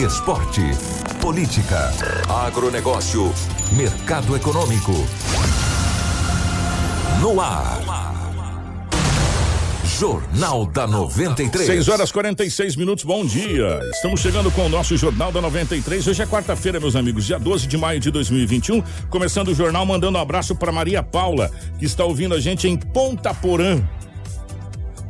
Esporte. Política. Agronegócio. Mercado econômico. No ar. Jornal da 93. 6 horas 46 minutos, bom dia. Estamos chegando com o nosso Jornal da 93. Hoje é quarta-feira, meus amigos, dia 12 de maio de 2021. Começando o jornal, mandando um abraço para Maria Paula, que está ouvindo a gente em Ponta Porã.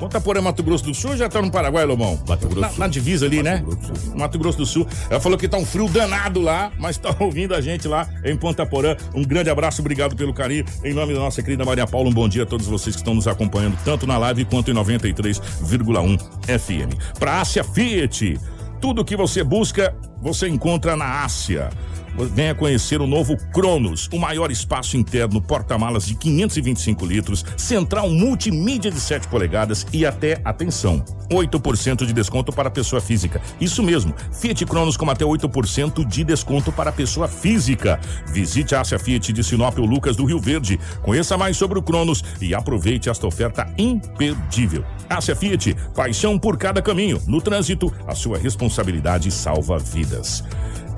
Ponta Porã, Mato Grosso do Sul, já tá no Paraguai, Lobão? Mato Grosso Na, na divisa ali, né? Mato Grosso do Sul. Mato Grosso do Sul. Ela falou que tá um frio danado lá, mas tá ouvindo a gente lá em Ponta Porã. Um grande abraço, obrigado pelo carinho. Em nome da nossa querida Maria Paula, um bom dia a todos vocês que estão nos acompanhando, tanto na live quanto em 93,1 FM. Pra Ásia Fiat, tudo que você busca, você encontra na Ásia. Venha conhecer o novo Cronos, o maior espaço interno, porta-malas de 525 litros, central multimídia de 7 polegadas e até, atenção, 8% de desconto para pessoa física. Isso mesmo, Fiat Cronos com até 8% de desconto para pessoa física. Visite a Ásia Fiat de Sinop ou Lucas do Rio Verde. Conheça mais sobre o Cronos e aproveite esta oferta imperdível. Ásia Fiat, paixão por cada caminho. No trânsito, a sua responsabilidade salva vidas.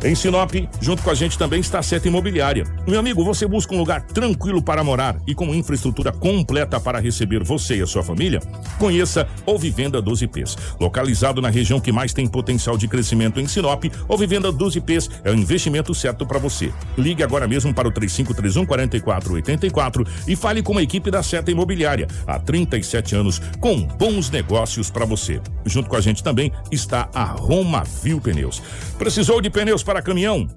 Em Sinop, junto com a gente também está a Seta Imobiliária. Meu amigo, você busca um lugar tranquilo para morar e com infraestrutura completa para receber você e a sua família? Conheça o Vivenda 12 Ps. Localizado na região que mais tem potencial de crescimento em Sinop, o Vivenda 12 Ps é o investimento certo para você. Ligue agora mesmo para o 3531 4484 e fale com a equipe da Seta Imobiliária. Há 37 anos, com bons negócios para você. Junto com a gente também está a Roma Viu Pneus. Precisou de pneus para caminhão?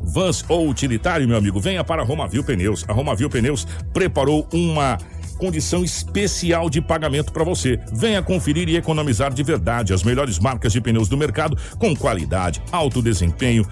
Vans ou utilitário, meu amigo, venha para a Romavil Pneus. A Romavil Pneus preparou uma condição especial de pagamento para você. Venha conferir e economizar de verdade as melhores marcas de pneus do mercado com qualidade, alto desempenho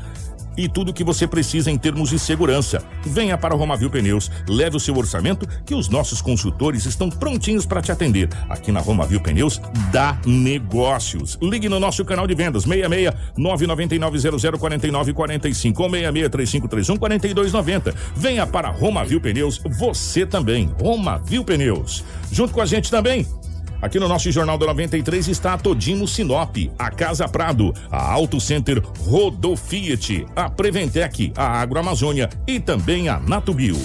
e tudo que você precisa em termos de segurança. Venha para Romavil Pneus, leve o seu orçamento que os nossos consultores estão prontinhos para te atender. Aqui na Romavil Pneus dá negócios. Ligue no nosso canal de vendas 66 999 0049 45 ou 66 3531 4290. Venha para Romavil Pneus, você também. Romavil Pneus. Junto com a gente também Aqui no nosso Jornal da 93 está a Todimo Sinop, a Casa Prado, a Auto Center Rodofiat, a Preventec, a Agroamazônia e também a Natubio.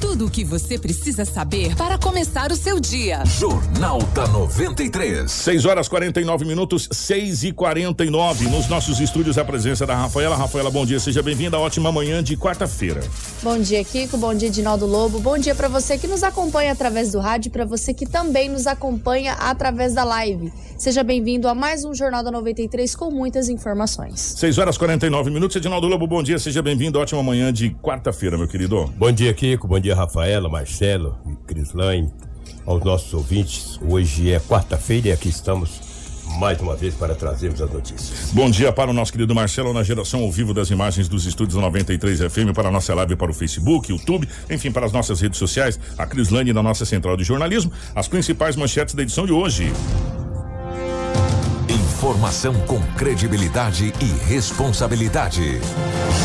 Tudo o que você precisa saber para começar o seu dia. Jornal da 93. 6 horas 49 minutos, 6 e 49 Nos nossos estúdios, a presença da Rafaela. Rafaela, bom dia, seja bem-vinda. Ótima manhã de quarta-feira. Bom dia, Kiko. Bom dia, Dinaldo Lobo. Bom dia para você que nos acompanha através do rádio e para você que também nos acompanha através da live. Seja bem-vindo a mais um Jornal da 93 com muitas informações. 6 horas 49 minutos. Edinaldo Lobo, bom dia, seja bem-vindo. Ótima manhã de quarta-feira, meu querido. Bom dia, Kiko. Bom dia, Rafaela, Marcelo e Crislaine. Aos nossos ouvintes, hoje é quarta-feira e aqui estamos mais uma vez para trazermos as notícias. Bom dia para o nosso querido Marcelo na geração ao vivo das imagens dos estúdios da 93 FM para a nossa live para o Facebook, YouTube, enfim, para as nossas redes sociais, a Crislane na nossa central de jornalismo, as principais manchetes da edição de hoje. Informação com credibilidade e responsabilidade.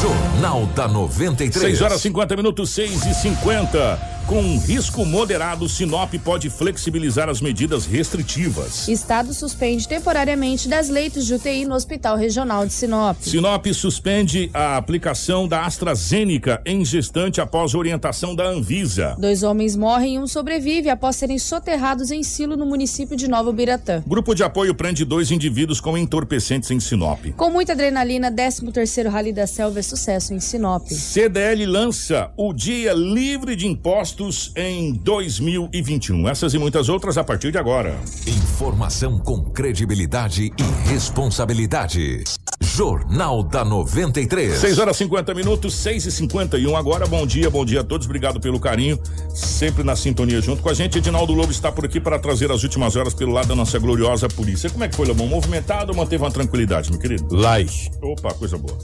Jornal da 93. 6 horas 50 minutos, 6 e 50. Com risco moderado, Sinop pode flexibilizar as medidas restritivas. Estado suspende temporariamente das leitos de UTI no Hospital Regional de Sinop. Sinop suspende a aplicação da AstraZeneca em gestante após orientação da Anvisa. Dois homens morrem e um sobrevive após serem soterrados em silo no município de Nova Biratã. Grupo de apoio prende dois indivíduos com entorpecentes em Sinop. Com muita adrenalina, 13º Rally da Selva é sucesso em Sinop. CDL lança o Dia Livre de Impostos impostos em 2021. Essas e muitas outras a partir de agora. Informação com credibilidade e responsabilidade. Jornal da 93. 6 horas 50 minutos, 6 e 51 agora. Bom dia, bom dia a todos. Obrigado pelo carinho. Sempre na sintonia junto com a gente. Edinaldo Lobo está por aqui para trazer as últimas horas pelo lado da nossa gloriosa polícia. Como é que foi, Lobão? Movimentado ou manteve uma tranquilidade, meu querido? Laje. Opa, coisa boa.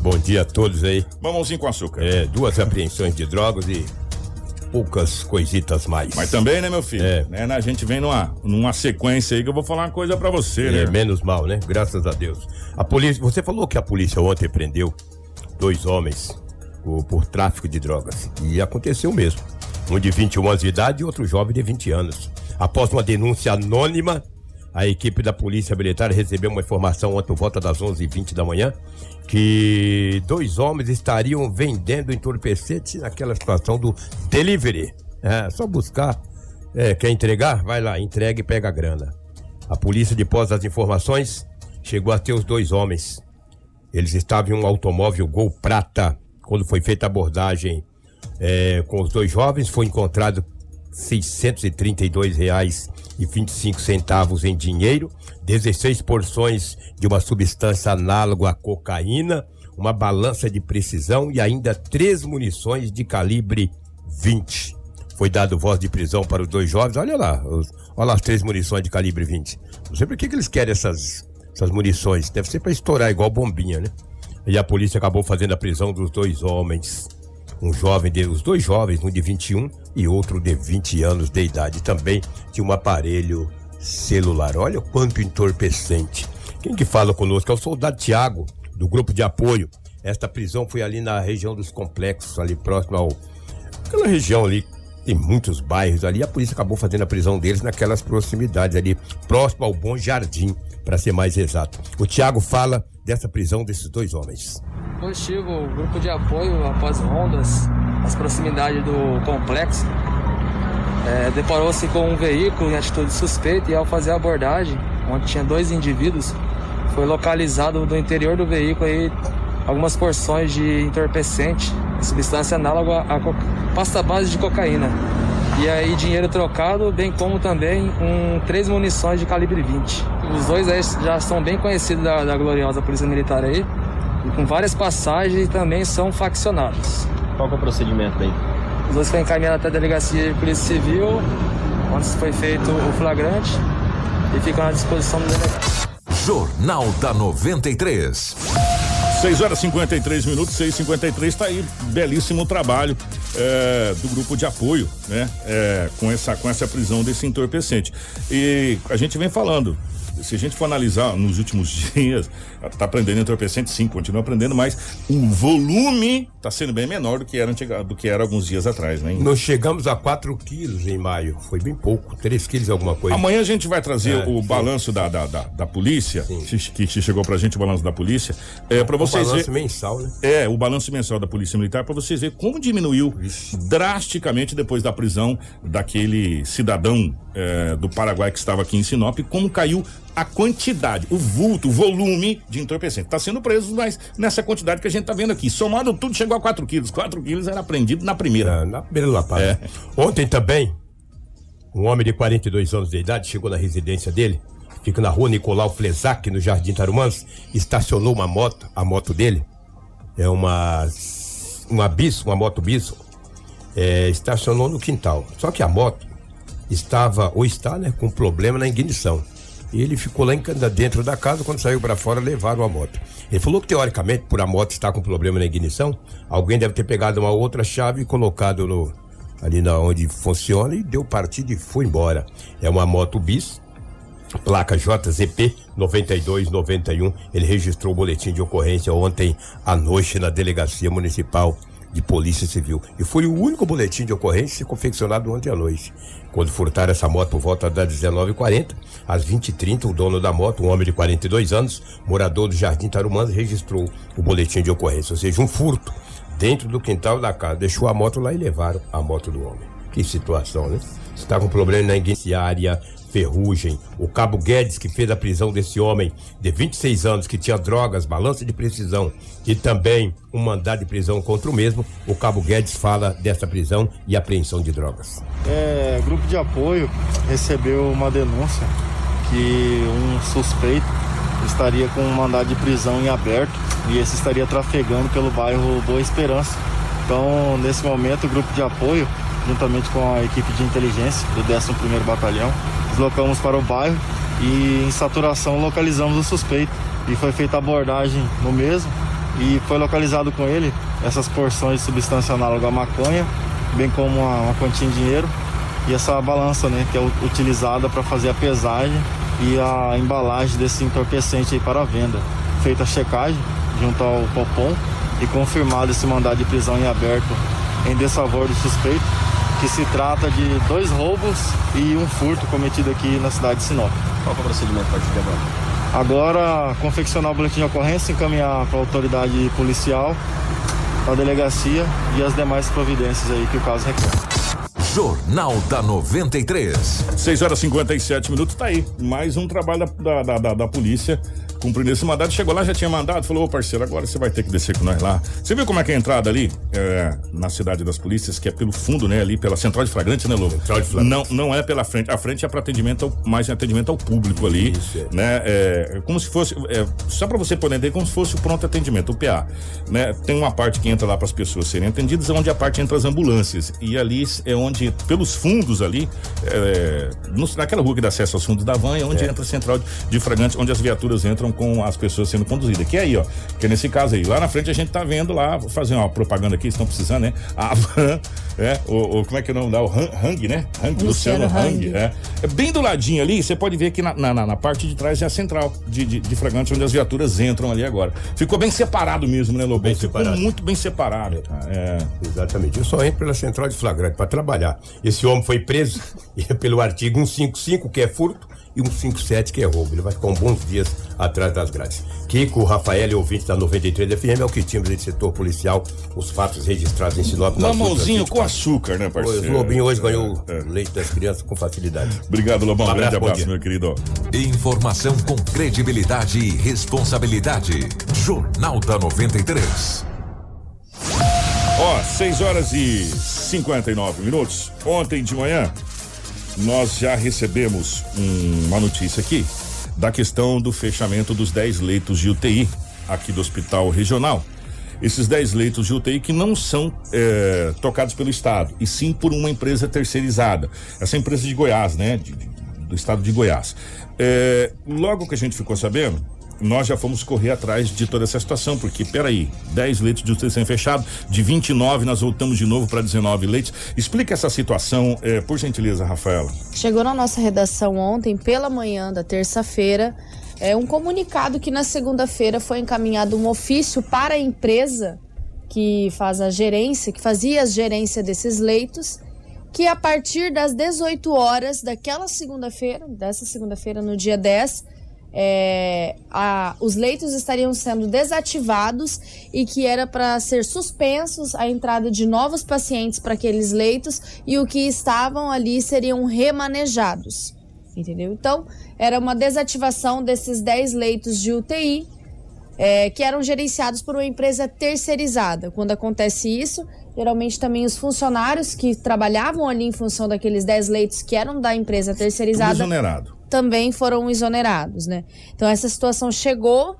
Bom dia a todos aí. Mamãozinho com açúcar. É, duas apreensões de drogas e poucas coisitas mais. Mas também, né, meu filho? É. Né, a gente vem numa, numa sequência aí que eu vou falar uma coisa pra você, né? É, menos mal, né? Graças a Deus. A polícia, você falou que a polícia ontem prendeu dois homens o- por tráfico de drogas. E aconteceu mesmo. Um de 21 anos de idade e outro jovem de 20 anos. Após uma denúncia anônima, a equipe da Polícia Militar recebeu uma informação ontem por volta das 11h20 da manhã que dois homens estariam vendendo entorpecentes naquela situação do delivery. É, só buscar. É, quer entregar? Vai lá, entrega e pega a grana. A polícia, depois das informações, chegou a ter os dois homens. Eles estavam em um automóvel Gol Prata. Quando foi feita a abordagem é, com os dois jovens, foi encontrado 632 reais e 25 centavos em dinheiro, 16 porções de uma substância análoga à cocaína, uma balança de precisão e ainda três munições de calibre 20. Foi dado voz de prisão para os dois jovens. Olha lá, os- olha lá as três munições de calibre 20. Não sei por que, que eles querem essas, essas munições. Deve ser para estourar igual bombinha, né? E a polícia acabou fazendo a prisão dos dois homens. Um jovem, de, os dois jovens, um de 21 e outro de 20 anos de idade. Também tinha um aparelho celular. Olha quanto entorpecente. Quem que fala conosco é o soldado Tiago, do grupo de apoio. Esta prisão foi ali na região dos complexos, ali próximo ao. Aquela região ali, tem muitos bairros ali. A polícia acabou fazendo a prisão deles naquelas proximidades ali, próximo ao Bom Jardim, para ser mais exato. O Tiago fala dessa prisão desses dois homens. Positivo, o grupo de apoio após rondas, as proximidades do complexo, é, deparou-se com um veículo em atitude suspeita e ao fazer a abordagem, onde tinha dois indivíduos, foi localizado do interior do veículo aí algumas porções de entorpecente, substância análoga à pasta base de cocaína. E aí dinheiro trocado, bem como também um, três munições de calibre 20. Os dois aí já são bem conhecidos da, da gloriosa Polícia Militar aí, e com várias passagens e também são faccionados. Qual é o procedimento aí? Os dois foram encaminhados até a delegacia de polícia civil, onde foi feito o flagrante e ficam à disposição do delegado. Jornal da 93. 6 horas e 53 minutos, 6 e 53 tá aí, belíssimo trabalho é, do grupo de apoio, né? É, com, essa, com essa prisão desse entorpecente. E a gente vem falando, se a gente for analisar nos últimos dias, tá aprendendo entorpecente sim, continua aprendendo, mas o volume tá sendo bem menor do que era, antiga, do que era alguns dias atrás, né? Nós chegamos a 4 quilos em maio. Foi bem pouco, 3 quilos alguma coisa. Amanhã a gente vai trazer É, o sim. balanço da, da, da, da polícia, que, que chegou pra gente o balanço da polícia, é, para o vocês balanço verem. mensal, né? É, o balanço mensal da Polícia Militar para vocês verem como diminuiu drasticamente depois da prisão daquele cidadão é, do Paraguai que estava aqui em Sinop, como caiu a quantidade, o vulto, o volume de entorpecente. Está sendo preso, mas nessa quantidade que a gente está vendo aqui. Somado tudo, chegou a 4 quilos. 4 quilos era apreendido na primeira. Ah, Na primeira lapada. É. Ontem também, um homem de 42 anos de idade chegou na residência dele, fica na rua Nicolau Flesac, no Jardim Tarumãs, estacionou uma moto, a moto dele é uma uma bis, uma moto bis, é, estacionou no quintal. Só que a moto estava ou está, né, com problema na ignição. E ele ficou lá dentro da casa, quando saiu para fora, levaram a moto. Ele falou que, teoricamente, por a moto estar com problema na ignição, alguém deve ter pegado uma outra chave e colocado no, ali na onde funciona e deu partida e foi embora. É uma moto bis, placa JZP 9291. Ele registrou o boletim de ocorrência ontem à noite na Delegacia Municipal de Polícia Civil. E foi o único boletim de ocorrência confeccionado ontem à noite. Quando furtaram essa moto por volta das 19h40, às 20h30, o dono da moto, um homem de 42 anos, morador do Jardim Tarumãs, registrou o boletim de ocorrência, ou seja, um furto dentro do quintal da casa. Deixou a moto lá e levaram a moto do homem. Que situação, né? Está com problema na iniciária Ferrugem. O Cabo Guedes, que fez a prisão desse homem de 26 anos, que tinha drogas, balança de precisão e também um mandado de prisão contra o mesmo. O Cabo Guedes fala dessa prisão e apreensão de drogas. É, grupo de apoio recebeu uma denúncia que um suspeito estaria com um mandado de prisão em aberto e esse estaria trafegando pelo bairro Boa Esperança. Então, nesse momento, o grupo de apoio, juntamente com a equipe de inteligência do 11º Batalhão, deslocamos para o bairro e em saturação localizamos o suspeito e foi feita abordagem no mesmo e foi localizado com ele essas porções de substância análoga à maconha, bem como uma, uma quantia em dinheiro e essa balança, né, que é utilizada para fazer a pesagem e a embalagem desse entorpecente para a venda. Feita a checagem junto ao Copom e confirmado esse mandado de prisão em aberto em desfavor do suspeito, que se trata de dois roubos e um furto cometido aqui na cidade de Sinop. Qual é o procedimento para agora? Agora, confeccionar o boletim de ocorrência, encaminhar para a autoridade policial, para a delegacia e as demais providências aí que o caso requer. Jornal da 93. 6 horas e 57 minutos, tá aí. Mais um trabalho da, da, da, da polícia cumprindo esse mandado. Chegou lá, já tinha mandado, falou, ô parceiro, agora você vai ter que descer com nós lá. Você viu como é que é a entrada ali, é, na cidade das polícias, que é pelo fundo, né, ali pela central de flagrante, né, Lobo? Central de flagrante. Não, não é pela frente. A frente é para atendimento, ao, mais atendimento ao público ali, Isso, é. né? É, como se fosse, é, só para você poder entender, como se fosse o pronto atendimento, o PA, né? Tem uma parte que entra lá para as pessoas serem atendidas, onde a parte entra as ambulâncias. E ali é onde, pelos fundos ali, é, naquela rua que dá acesso aos fundos da van, é onde entra a central de, de flagrantes, onde as viaturas entram com as pessoas sendo conduzidas. Que é aí, ó. Que é nesse caso aí. Lá na frente a gente tá vendo lá, vou fazer uma propaganda aqui, estão precisando, né? A van, é, o, o- como é que é o nome lá? O Han- Hang, né? Hang, Luciano, Luciano Hang. Hang. É. É bem do ladinho ali, você pode ver que na, na, na- parte de trás é a central de, de, de flagrantes, onde as viaturas entram ali agora. Ficou bem separado mesmo, né, Lobão? Bem Ficou separado. muito bem separado. cara. É. Exatamente. Eu só entro pela central de flagrante para trabalhar. Esse homem foi preso pelo artigo 155, que é furto, e 157, que é roubo. Ele vai ficar uns bons dias atrás das grades. Kiko, Rafael e ouvinte da 93 FM é o que tínhamos desse setor policial, os fatos registrados em Sinop. Mamãozinho com açúcar, né, 24 horas. parceiro? O Lobinho hoje ganhou É, é. leite das crianças com facilidade. Obrigado, Lobão. Um abraço, Grande abraço, meu querido. Informação com credibilidade e responsabilidade. Jornal da 93. Ó, 6 horas e 59 minutos. Ontem de manhã, nós já recebemos um- uma notícia aqui da questão do fechamento dos 10 leitos de UTI aqui do Hospital Regional. Esses 10 leitos de UTI que não são eh, tocados pelo Estado, e sim por uma empresa terceirizada. Essa empresa de Goiás, né? de- de- do estado de Goiás. Eh, logo que a gente ficou sabendo, nós já fomos correr atrás de toda essa situação, porque peraí, 10 leitos de UTI sendo fechados, de 29 nós voltamos de novo para 19 leitos. Explica essa situação, eh, por gentileza, Rafaela. Chegou na nossa redação ontem, pela manhã da terça-feira, é um comunicado que na segunda-feira foi encaminhado um ofício para a empresa que faz a gerência, que fazia a gerência desses leitos, que a partir das 18 horas daquela segunda-feira, dessa segunda-feira, no dia 10, é, a- os leitos estariam sendo desativados e que era para ser suspensos a entrada de novos pacientes para aqueles leitos e o que estavam ali seriam remanejados. Entendeu? Então, era uma desativação desses 10 leitos de UTI é, que eram gerenciados por uma empresa terceirizada. Quando acontece isso, geralmente também os funcionários que trabalhavam ali em função daqueles 10 leitos que eram da empresa Tudo terceirizada exonerado. Também foram exonerados, né? Então essa situação chegou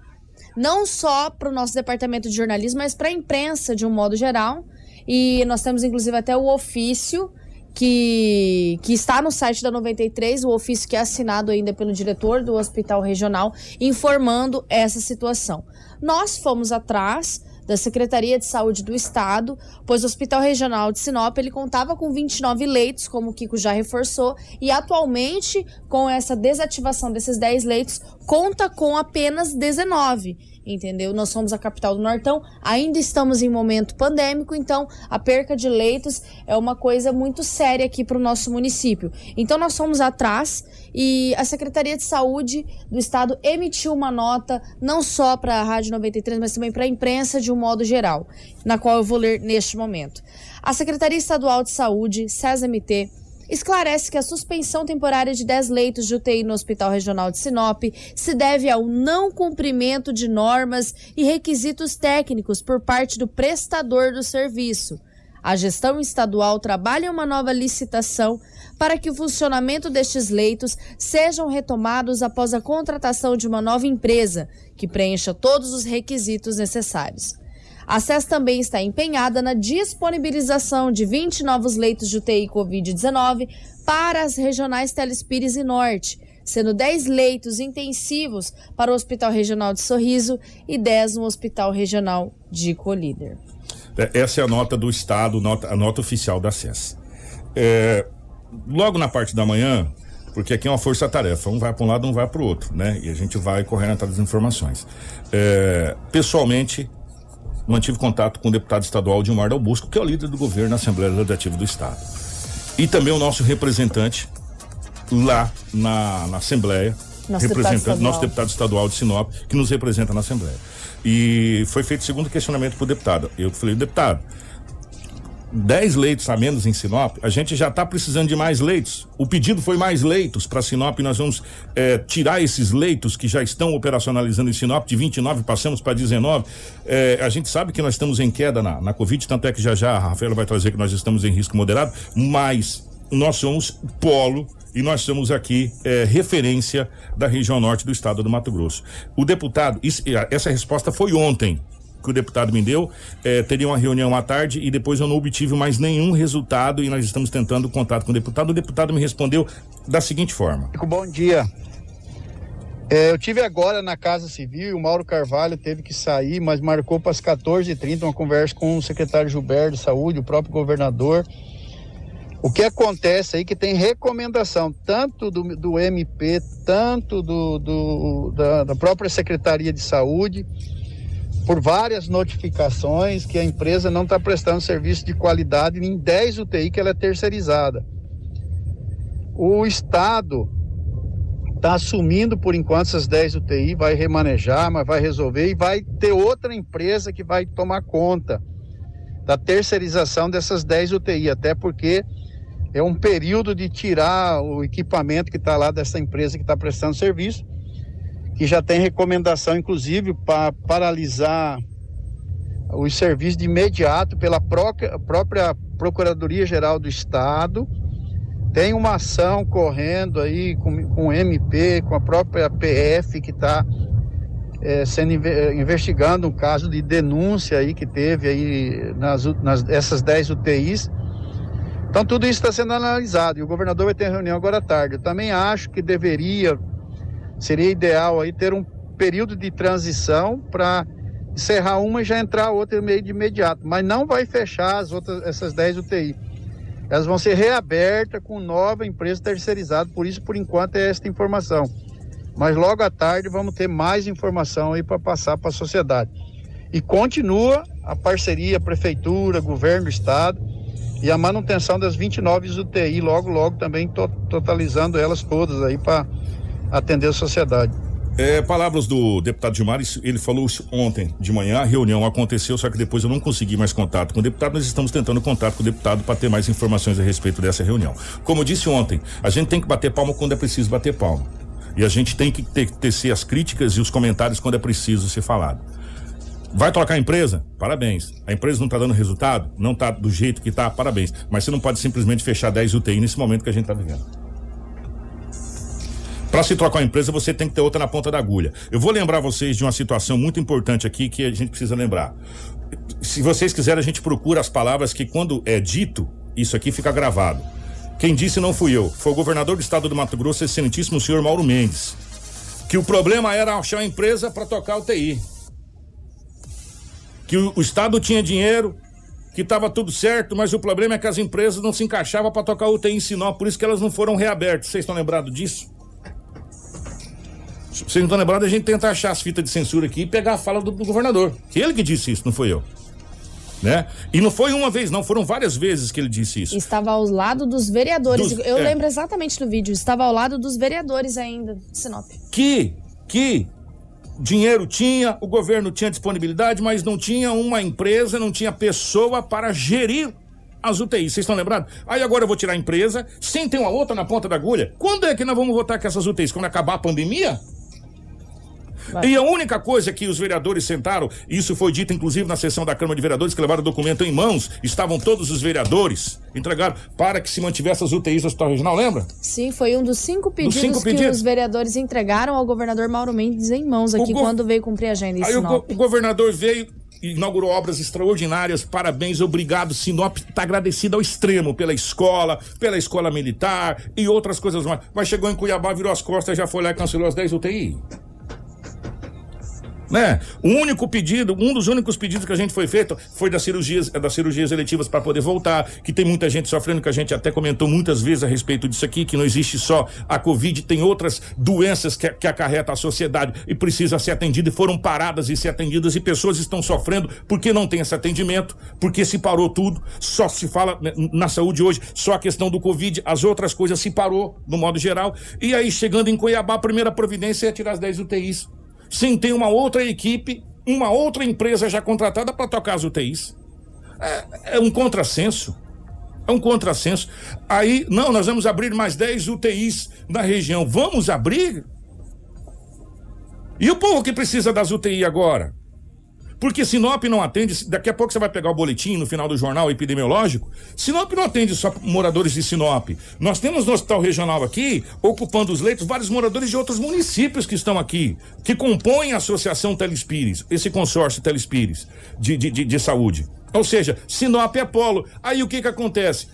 não só para o nosso departamento de jornalismo, mas para a imprensa de um modo geral. E nós temos inclusive até o ofício que, que está no site da 93, o ofício que é assinado ainda pelo diretor do Hospital Regional, informando essa situação. Nós fomos atrás da Secretaria de Saúde do Estado, pois o Hospital Regional de Sinop ele contava com 29 leitos, como o Kiko já reforçou, e atualmente, com essa desativação desses 10 leitos, conta com apenas 19 entendeu? Nós somos a capital do Nortão, ainda estamos em momento pandêmico, então a perca de leitos é uma coisa muito séria aqui para o nosso município. Então nós fomos atrás e a Secretaria de Saúde do Estado emitiu uma nota não só para a Rádio 93, mas também para a imprensa de um modo geral, na qual eu vou ler neste momento. A Secretaria Estadual de Saúde, SESMT, esclarece que a suspensão temporária de 10 leitos de UTI no Hospital Regional de Sinop se deve ao não cumprimento de normas e requisitos técnicos por parte do prestador do serviço. A gestão estadual trabalha uma nova licitação para que o funcionamento destes leitos sejam retomados após a contratação de uma nova empresa que preencha todos os requisitos necessários. A SES também está empenhada na disponibilização de 20 novos leitos de UTI Covid-19 para as regionais Telespires e Norte, sendo 10 leitos intensivos para o Hospital Regional de Sorriso e 10 no Hospital Regional de Colíder. É, essa é a nota do Estado, nota, a nota oficial da SES. É, logo na parte da manhã, porque aqui é uma força-tarefa, um vai para um lado, um vai para o outro, né? E a gente vai correndo atrás das informações. É, pessoalmente, mantive contato com o deputado estadual Dilmar Dal Busco, que é o líder do governo na Assembleia Legislativa do Estado. E também o nosso representante lá na, na Assembleia, Nosso deputado representante, estadual. nosso deputado estadual de Sinop, que nos representa na Assembleia. E foi feito segundo questionamento para o deputado. Eu falei, deputado, 10 leitos a menos em Sinop, a gente já está precisando de mais leitos. O pedido foi mais leitos para Sinop. Nós vamos eh, tirar esses leitos que já estão operacionalizando em Sinop, de 29 passamos para 19. Eh, a gente sabe que nós estamos em queda na, na Covid, tanto é que já já a Rafaela vai trazer que nós estamos em risco moderado, mas nós somos polo e nós somos aqui eh, referência da região norte do estado do Mato Grosso. O deputado, isso- essa resposta foi ontem que o deputado me deu. Eh, teria uma reunião à tarde e depois eu não obtive mais nenhum resultado e nós estamos tentando contato com o deputado. O deputado me respondeu da seguinte forma. Bom dia. É, eu tive agora na Casa Civil o Mauro Carvalho teve que sair, mas marcou para as 14h30 uma conversa com o secretário Gilberto de Saúde, o próprio governador. O que acontece aí que tem recomendação tanto do, do MP, tanto do, do- da, da própria Secretaria de Saúde, por várias notificações que a empresa não está prestando serviço de qualidade em 10 UTI que ela é terceirizada. O Estado está assumindo por enquanto essas 10 UTI, vai remanejar, mas vai resolver e vai ter outra empresa que vai tomar conta da terceirização dessas 10 UTI, até porque é um período de tirar o equipamento que está lá dessa empresa que está prestando serviço, que já tem recomendação, inclusive, para paralisar os serviços de imediato pela própria, própria Procuradoria-Geral do Estado. Tem uma ação correndo aí com, com o MP, com a própria PF, que está sendo inve- investigando um caso de denúncia aí que teve aí nas, nas essas 10 UTIs. Então tudo isso está sendo analisado e o governador vai ter reunião agora à tarde. Eu também acho que deveria, seria ideal aí ter um período de transição para encerrar uma e já entrar outra meio de imediato, mas não vai fechar as outras essas 10 UTI. Elas vão ser reabertas com nova empresa terceirizada, por isso por enquanto é esta informação. Mas logo à tarde vamos ter mais informação aí para passar para a sociedade. E continua a parceria prefeitura, governo do estado e a manutenção das 29 UTI, logo logo também to- totalizando elas todas aí para atender a sociedade. É, palavras do deputado Gilmar, ele falou ontem de manhã, a reunião aconteceu, só que depois eu não consegui mais contato com o deputado, nós estamos tentando contato com o deputado para ter mais informações a respeito dessa reunião. Como eu disse ontem, a gente tem que bater palma quando é preciso bater palma. E a gente tem que ter, tecer as críticas e os comentários quando é preciso ser falado. Vai trocar a empresa? Parabéns. A empresa não está dando resultado? Não está do jeito que está? Parabéns. Mas você não pode simplesmente fechar 10 UTI nesse momento que a gente está vivendo. Para se trocar uma empresa, você tem que ter outra na ponta da agulha. Eu vou lembrar vocês de uma situação muito importante aqui que a gente precisa lembrar. Se vocês quiserem, a gente procura as palavras que, quando é dito, isso aqui fica gravado. Quem disse não fui eu, foi o governador do estado do Mato Grosso, excelentíssimo senhor Mauro Mendes. Que o problema era achar uma empresa para tocar o TI. Que o, o estado tinha dinheiro, que estava tudo certo, mas o problema é que as empresas não se encaixavam para tocar UTI em Sinop, por isso que elas não foram reabertas. Vocês estão lembrados disso? Vocês não estão lembrados, a gente tenta achar as fitas de censura aqui e pegar a fala do, do governador. Que ele que disse isso, não foi eu. Né? E não foi uma vez, não, foram várias vezes que ele disse isso. Estava ao lado dos vereadores. Dos- Eu é. lembro exatamente do vídeo. Estava ao lado dos vereadores ainda, Sinop. Que, que dinheiro tinha, o governo tinha disponibilidade, mas não tinha uma empresa, não tinha pessoa para gerir as UTIs. Vocês estão lembrados? Aí agora eu vou tirar a empresa, sem ter uma outra na ponta da agulha. Quando é que nós vamos votar com essas UTIs? Quando acabar a pandemia? E a única coisa que os vereadores sentaram, isso foi dito inclusive na sessão da Câmara de Vereadores, que levaram o documento em mãos, estavam todos os vereadores, entregaram para que se mantivesse as UTIs do Hospital Regional, lembra? Sim, foi um dos cinco pedidos cinco que pedidos? os vereadores entregaram ao governador Mauro Mendes em mãos aqui go- quando veio cumprir a agenda em Aí o, Sinop. go- o governador veio e inaugurou obras extraordinárias. Parabéns, obrigado. Sinop está agradecido ao extremo pela escola, pela escola militar e outras coisas mais. Mas chegou em Cuiabá, virou as costas, já foi lá e cancelou as 10 UTI. Né? O único pedido, um dos únicos pedidos que a gente foi feito foi das cirurgias, das cirurgias eletivas para poder voltar, que tem muita gente sofrendo, que a gente até comentou muitas vezes a respeito disso aqui, que não existe só a Covid, tem outras doenças que, que acarreta a sociedade e precisa ser atendida e foram paradas e ser atendidas e pessoas estão sofrendo porque não tem esse atendimento, porque se parou tudo, só se fala né, na saúde hoje, só a questão do Covid, as outras coisas se parou no modo geral. E aí chegando em Cuiabá, a primeira providência é tirar as 10 UTIs sem ter uma outra equipe, uma outra empresa já contratada para tocar as UTIs. É, é um contrassenso. É um contrassenso. Aí, não, nós vamos abrir mais 10 UTIs na região. Vamos abrir? E o povo que precisa das UTI agora? Porque Sinop não atende, daqui a pouco você vai pegar o boletim no final do jornal epidemiológico. Sinop não atende só moradores de Sinop. Nós temos no hospital regional aqui, ocupando os leitos, vários moradores de outros municípios que estão aqui, que compõem a Associação Telespires, esse consórcio Telespires de, de, de, de saúde. Ou seja, Sinop é polo. Aí o que que acontece?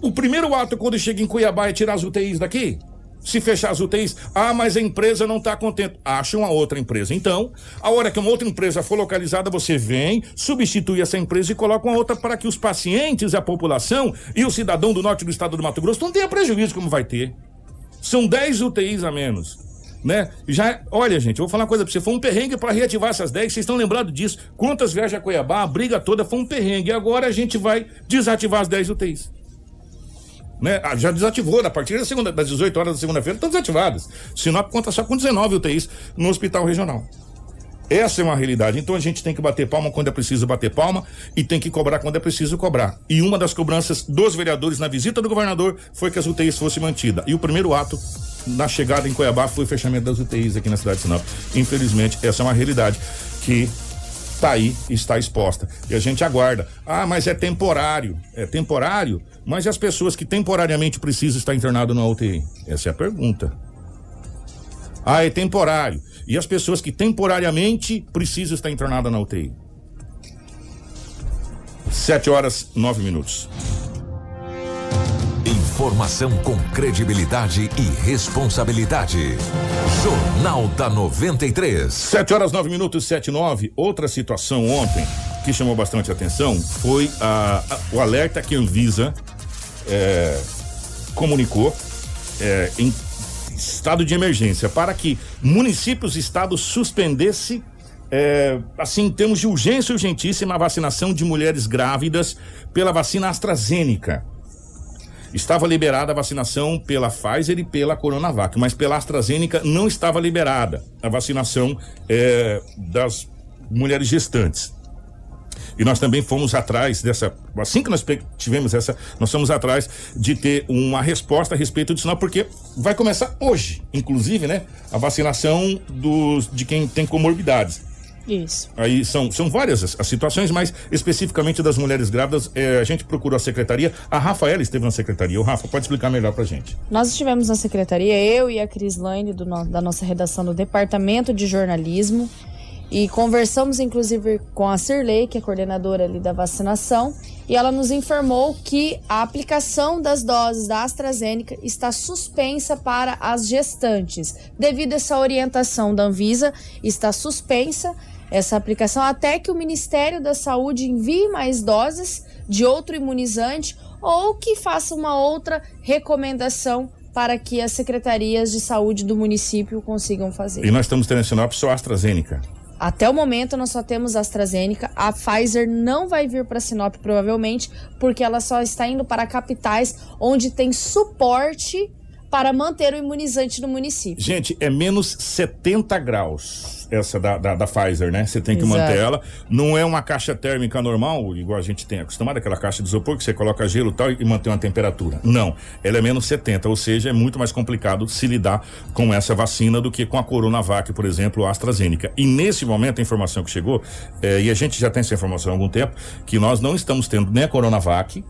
O primeiro ato quando chega em Cuiabá é tirar as UTIs daqui? Se fechar as UTIs, ah, mas a empresa não está contente. Acha uma outra empresa. Então, a hora que uma outra empresa for localizada, você vem, substitui essa empresa e coloca uma outra para que os pacientes, a população e o cidadão do norte do estado do Mato Grosso não tenha prejuízo como vai ter. São 10 UTIs a menos. Né? Já, olha, gente, eu vou falar uma coisa pra você. Foi um perrengue para reativar essas 10. Vocês estão lembrados disso? Quantas viagens a Cuiabá, a briga toda foi um perrengue. Agora a gente vai desativar as 10 UTIs né? Ah, já desativou, a partir da segunda, das 18 horas da segunda-feira estão desativadas. Sinop conta só com 19 UTIs no hospital regional. Essa é uma realidade. Então a gente tem que bater palma quando é preciso bater palma e tem que cobrar quando é preciso cobrar. E uma das cobranças dos vereadores na visita do governador foi que as UTIs fossem mantidas. E o primeiro ato na chegada em Cuiabá foi o fechamento das UTIs aqui na cidade de Sinop. Infelizmente, essa é uma realidade que está aí, está exposta. E a gente aguarda. Ah, mas é temporário. É temporário? Mas e as pessoas que temporariamente precisam estar internado na UTI? Essa é a pergunta. Ah, é temporário. E as pessoas que temporariamente precisam estar internadas na UTI? Sete horas, nove minutos. Informação com credibilidade e responsabilidade. Jornal da 93. Sete horas, nove minutos, sete, nove. Outra situação ontem que chamou bastante atenção foi a- a- o alerta que a Anvisa é, comunicou é, em estado de emergência para que municípios e estados suspendesse é, assim, em termos de urgência urgentíssima, a vacinação de mulheres grávidas pela vacina AstraZeneca. Estava liberada a vacinação pela Pfizer e pela Coronavac, mas pela AstraZeneca não estava liberada a vacinação é, das mulheres gestantes. E nós também fomos atrás dessa. Assim que nós tivemos essa, nós fomos atrás de ter uma resposta a respeito disso, não, porque vai começar hoje, inclusive, né? A vacinação dos, de quem tem comorbidades. Isso. Aí são, são várias as, as situações, mas especificamente das mulheres grávidas, eh, a gente procurou a secretaria. A Rafaela esteve na secretaria. O Rafa pode explicar melhor pra gente. Nós estivemos na secretaria, eu e a Cris Lane, do da nossa redação do Departamento de Jornalismo, e conversamos inclusive com a Cirlei, que é coordenadora ali da vacinação, e ela nos informou que a aplicação das doses da AstraZeneca está suspensa para as gestantes. Devido a essa orientação da Anvisa, está suspensa essa aplicação até que o Ministério da Saúde envie mais doses de outro imunizante ou que faça uma outra recomendação para que as secretarias de saúde do município consigam fazer. E nós estamos tendo em Sinop só AstraZeneca. Até o momento nós só temos AstraZeneca. A Pfizer não vai vir para Sinop provavelmente, porque ela só está indo para capitais onde tem suporte para manter o imunizante no município. Gente, é menos 70 graus essa da, da, da Pfizer, né? Você tem que Exato. manter ela. Não é uma caixa térmica normal, igual a gente tem acostumado, aquela caixa de isopor que você coloca gelo e tal e mantém uma temperatura. Não, ela é menos 70, ou seja, é muito mais complicado se lidar com essa vacina do que com a Coronavac, por exemplo, a AstraZeneca. E nesse momento, a informação que chegou, eh, e a gente já tem essa informação há algum tempo, que nós não estamos tendo nem a Coronavac,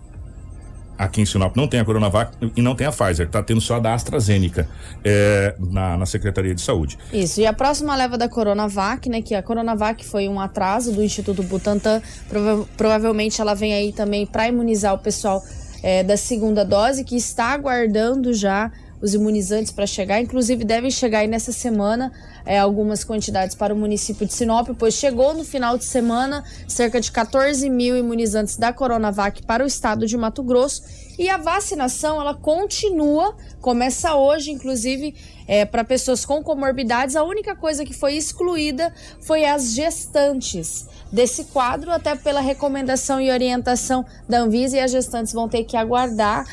aqui em Sinop não tem a Coronavac e não tem a Pfizer, tá tendo só a da AstraZeneca eh, na, na Secretaria de Saúde. Isso, e a próxima leva da Coronavac, né, que a Coronavac foi um atraso do Instituto Butantan, prova- provavelmente ela vem aí também para imunizar o pessoal eh, da segunda dose, que está aguardando já os imunizantes para chegar, inclusive devem chegar aí nessa semana eh, algumas quantidades para o município de Sinop, pois chegou no final de semana cerca de 14 mil imunizantes da Coronavac para o estado de Mato Grosso e a vacinação ela continua, começa hoje, inclusive, é, para pessoas com comorbidades. A única coisa que foi excluída foi as gestantes desse quadro, até pela recomendação e orientação da Anvisa, e as gestantes vão ter que aguardar.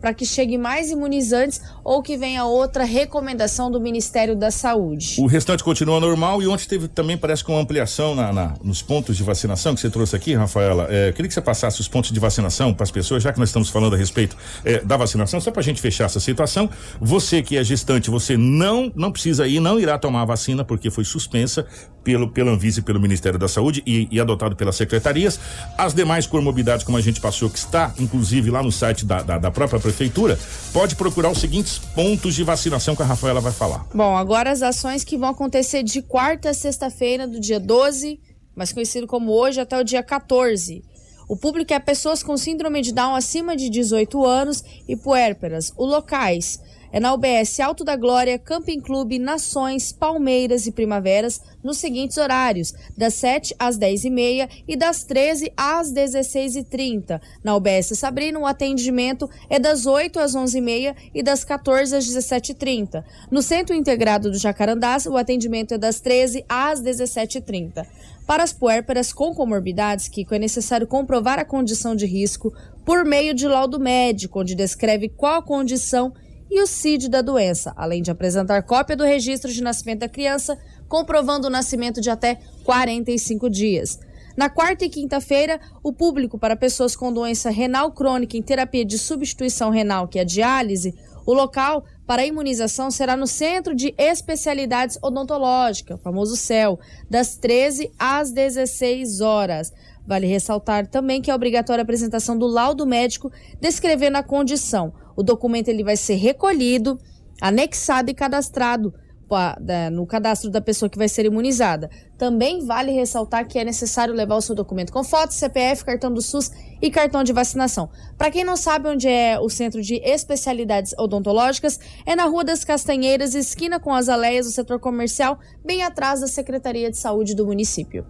Para que chegue mais imunizantes ou que venha outra recomendação do Ministério da Saúde. O restante continua normal e ontem teve também, parece que uma ampliação na, na- nos pontos de vacinação que você trouxe aqui, Rafaela. É, queria que você passasse os pontos de vacinação para as pessoas, já que nós estamos falando a respeito é, da vacinação, só para a gente fechar essa situação. Você que é gestante, você não, não precisa ir, não irá tomar a vacina, porque foi suspensa pelo, pela Anvisa e pelo Ministério da Saúde e, e adotado pelas secretarias. As demais comorbidades, como a gente passou, que está inclusive lá no site da, da, da própria prefeitura, pode procurar os seguintes pontos de vacinação que a Rafaela vai falar. Bom, agora as ações que vão acontecer de quarta a sexta-feira, do dia 12, mais conhecido como hoje, até o dia 14. O público é pessoas com síndrome de Down acima de 18 anos e puérperas. Os locais é na UBS Alto da Glória, Camping Clube, Nações, Palmeiras e Primaveras, nos seguintes horários: das 7 às 10 e das 13 às 16 e 30 Na UBS Sabrina, o atendimento é das 8 às 11 e das 14 às 17 e 30 No Centro Integrado do Jacarandás, o atendimento é das 13 às 17 e 30 Para as puérperas com comorbidades, Kiko, é necessário comprovar a condição de risco por meio de laudo médico, onde descreve qual a condição o CID da doença, além de apresentar cópia do registro de nascimento da criança, comprovando o nascimento de até 45 dias. Na quarta e quinta-feira, o público para pessoas com doença renal crônica em terapia de substituição renal, que é a diálise, o local para a imunização será no Centro de Especialidades Odontológica, o famoso CEL, das 13 às 16 horas. Vale ressaltar também que é obrigatória a apresentação do laudo médico descrevendo a condição. O documento ele vai ser recolhido, anexado e cadastrado no cadastro da pessoa que vai ser imunizada. Também vale ressaltar que é necessário levar o seu documento com foto, CPF, cartão do SUS e cartão de vacinação. Para quem não sabe onde é o Centro de Especialidades Odontológicas, é na Rua das Castanheiras, esquina com as aleias do setor comercial, bem atrás da Secretaria de Saúde do município.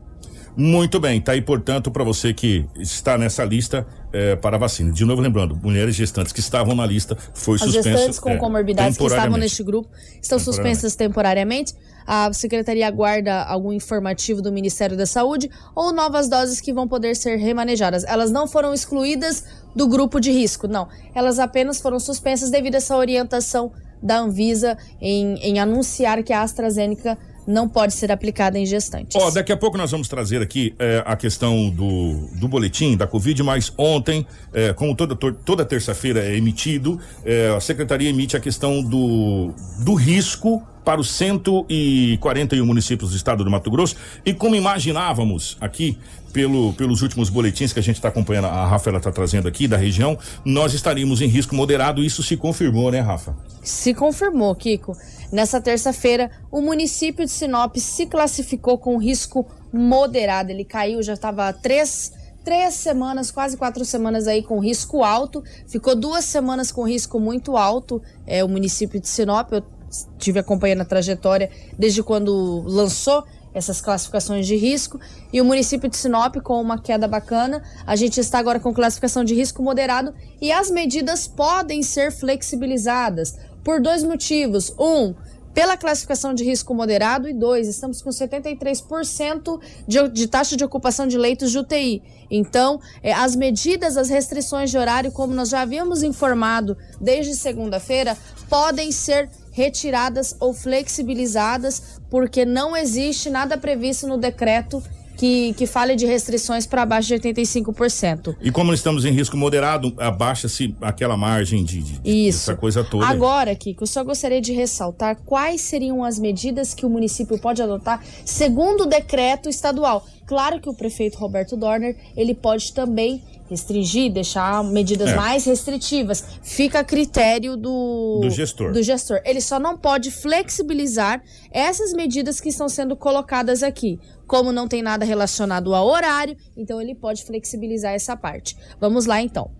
Muito bem, tá aí, portanto, para você que está nessa lista eh, para a vacina. De novo, lembrando, mulheres gestantes que estavam na lista foi As suspenso. gestantes com eh, comorbidades que estavam neste grupo estão suspensas temporariamente. A secretaria aguarda algum informativo do Ministério da Saúde ou novas doses que vão poder ser remanejadas. Elas não foram excluídas do grupo de risco, não. Elas apenas foram suspensas devido a essa orientação da Anvisa em, em anunciar que a AstraZeneca não pode ser aplicada em gestantes. Ó, daqui a pouco nós vamos trazer aqui eh, a questão do, do boletim da Covid, mas ontem, eh, como toda, toda terça-feira é emitido, eh, a secretaria emite a questão do, do risco para os 141 municípios do estado do Mato Grosso. E como imaginávamos aqui, pelo, pelos últimos boletins que a gente está acompanhando, a Rafaela está trazendo aqui da região, nós estaríamos em risco moderado. Isso se confirmou, né, Rafa? Se confirmou, Kiko. Nessa terça-feira, o município de Sinop se classificou com risco moderado. Ele caiu, já estava três, três semanas, quase quatro semanas aí com risco alto. Ficou duas semanas com risco muito alto. É o município de Sinop. Eu estive acompanhando a trajetória desde quando lançou essas classificações de risco. E o município de Sinop, com uma queda bacana, a gente está agora com classificação de risco moderado e as medidas podem ser flexibilizadas por dois motivos. Um, pela classificação de risco moderado e 2, estamos com 73% de, de taxa de ocupação de leitos de UTI. Então, eh, as medidas, as restrições de horário, como nós já havíamos informado desde segunda-feira, podem ser retiradas ou flexibilizadas, porque não existe nada previsto no decreto que, que fale de restrições para abaixo de 85%. E como estamos em risco moderado, abaixa-se aquela margem de, de Isso. essa coisa toda. Agora, Kiko, eu só gostaria de ressaltar quais seriam as medidas que o município pode adotar segundo o decreto estadual. Claro que o prefeito Roberto Dorner, ele pode também restringir, deixar medidas É. mais restritivas. Fica a critério do, Do gestor. do gestor. Ele só não pode flexibilizar essas medidas que estão sendo colocadas aqui. Como não tem nada relacionado ao horário, então ele pode flexibilizar essa parte. Vamos lá então.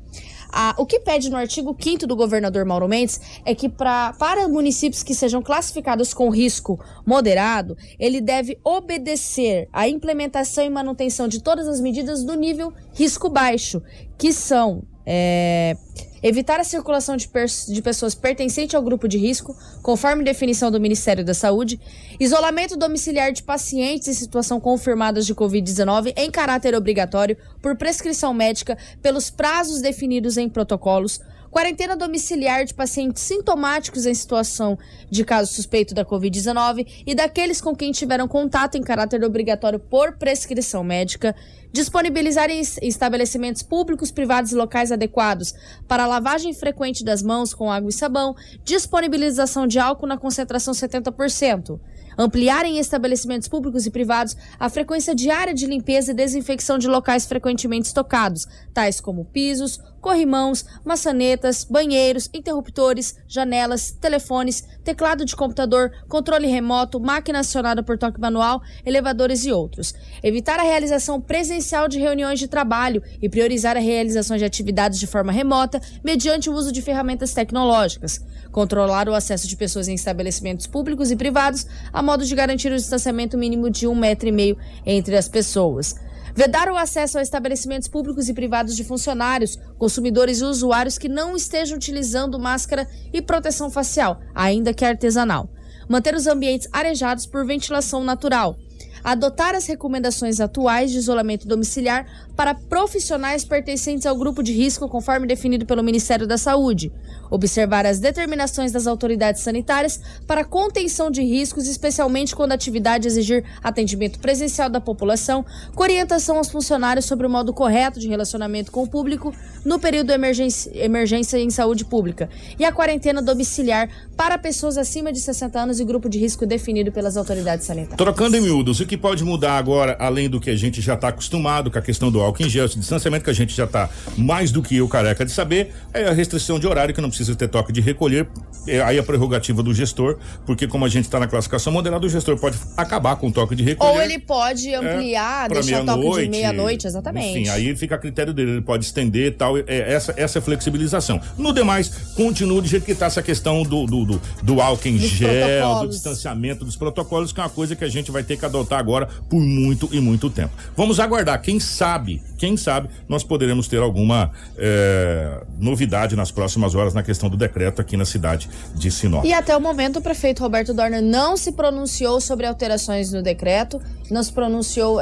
O que pede no artigo 5 do governador Mauro Mendes é que pra, para municípios que sejam classificados com risco moderado, ele deve obedecer à implementação e manutenção de todas as medidas do nível risco baixo, que são é, evitar a circulação de, de pessoas pertencentes ao grupo de risco, conforme definição do Ministério da Saúde, isolamento domiciliar de pacientes em situação confirmadas de Covid-19 em caráter obrigatório por prescrição médica pelos prazos definidos em protocolos, quarentena domiciliar de pacientes sintomáticos em situação de caso suspeito da Covid-19 e daqueles com quem tiveram contato em caráter obrigatório por prescrição médica, disponibilizar em es- estabelecimentos públicos, privados e locais adequados para lavagem frequente das mãos com água e sabão, disponibilização de álcool na concentração 70%. Ampliar em estabelecimentos públicos e privados a frequência diária de limpeza e desinfecção de locais frequentemente tocados, tais como pisos, corrimãos, maçanetas, banheiros, interruptores, janelas, telefones, teclado de computador, controle remoto, máquina acionada por toque manual, elevadores e outros. Evitar a realização presencial de reuniões de trabalho e priorizar a realização de atividades de forma remota mediante o uso de ferramentas tecnológicas. Controlar o acesso de pessoas em estabelecimentos públicos e privados a modo de garantir o distanciamento mínimo de um metro e meio entre as pessoas. Vedar o acesso a estabelecimentos públicos e privados de funcionários, consumidores e usuários que não estejam utilizando máscara e proteção facial, ainda que artesanal. Manter os ambientes arejados por ventilação natural. Adotar as recomendações atuais de isolamento domiciliar para profissionais pertencentes ao grupo de risco, conforme definido pelo Ministério da Saúde. Observar as determinações das autoridades sanitárias para contenção de riscos, especialmente quando a atividade exigir atendimento presencial da população, com orientação aos funcionários sobre o modo correto de relacionamento com o público no período emergência, emergência em saúde pública. E a quarentena domiciliar para pessoas acima de 60 anos e grupo de risco definido pelas autoridades sanitárias. Trocando em miúdos, que pode mudar agora, além do que a gente já está acostumado com a questão do álcool em gel, esse distanciamento que a gente já está mais do que eu careca de saber, é a restrição de horário que não precisa ter toque de recolher, é aí a prerrogativa do gestor, porque como a gente está na classificação moderada, o gestor pode acabar com o toque de recolher. Ou ele pode ampliar, É, deixar toque de meia-noite, exatamente. Enfim, aí fica a critério dele, ele pode estender e tal, é, essa, essa é flexibilização. No demais, continua do jeito que está essa questão do, do, do, do álcool em Dos gel, do protocolos. distanciamento dos protocolos, que é uma coisa que a gente vai ter que adotar agora por muito e muito tempo. Vamos aguardar, quem sabe, quem sabe, nós poderemos ter alguma é, novidade nas próximas horas na questão do decreto aqui na cidade de Sinop. E até o momento o prefeito Roberto Dorner não se pronunciou sobre alterações no decreto, não se pronunciou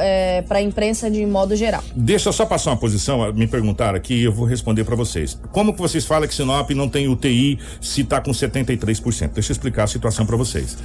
para a imprensa de modo geral. Deixa eu só passar uma posição, me perguntaram aqui e eu vou responder para vocês. Como que vocês falam que Sinop não tem UTI se tá com 73%? Deixa eu explicar a situação para vocês.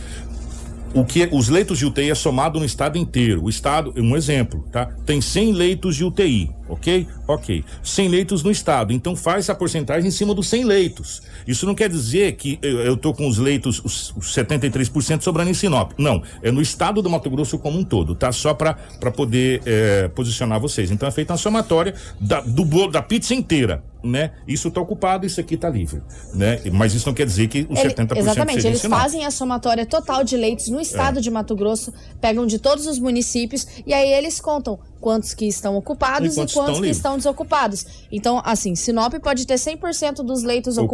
O que os leitos de UTI é somado no estado inteiro. O estado, um exemplo, tá? Tem 100 leitos de UTI, OK? OK. 100 leitos no estado. Então faz a porcentagem em cima dos 100 leitos. Isso não quer dizer que eu, tô com os leitos os, os 73% sobrando em Sinop. Não, é no estado do Mato Grosso como um todo, tá? Só para poder eh, posicionar vocês. Então é feita uma somatória da, do bolo, da pizza inteira, né? Isso tá ocupado, isso aqui tá livre, né? Mas isso não quer dizer que os Ele- 70% exatamente, eles Sinop. fazem a somatória total de leitos no estado É. de Mato Grosso, pegam de todos os municípios e aí eles contam quantos que estão ocupados E e quantos quantos, estão que livres. estão ocupados. Então, assim, Sinop pode ter 100% dos leitos ocupados.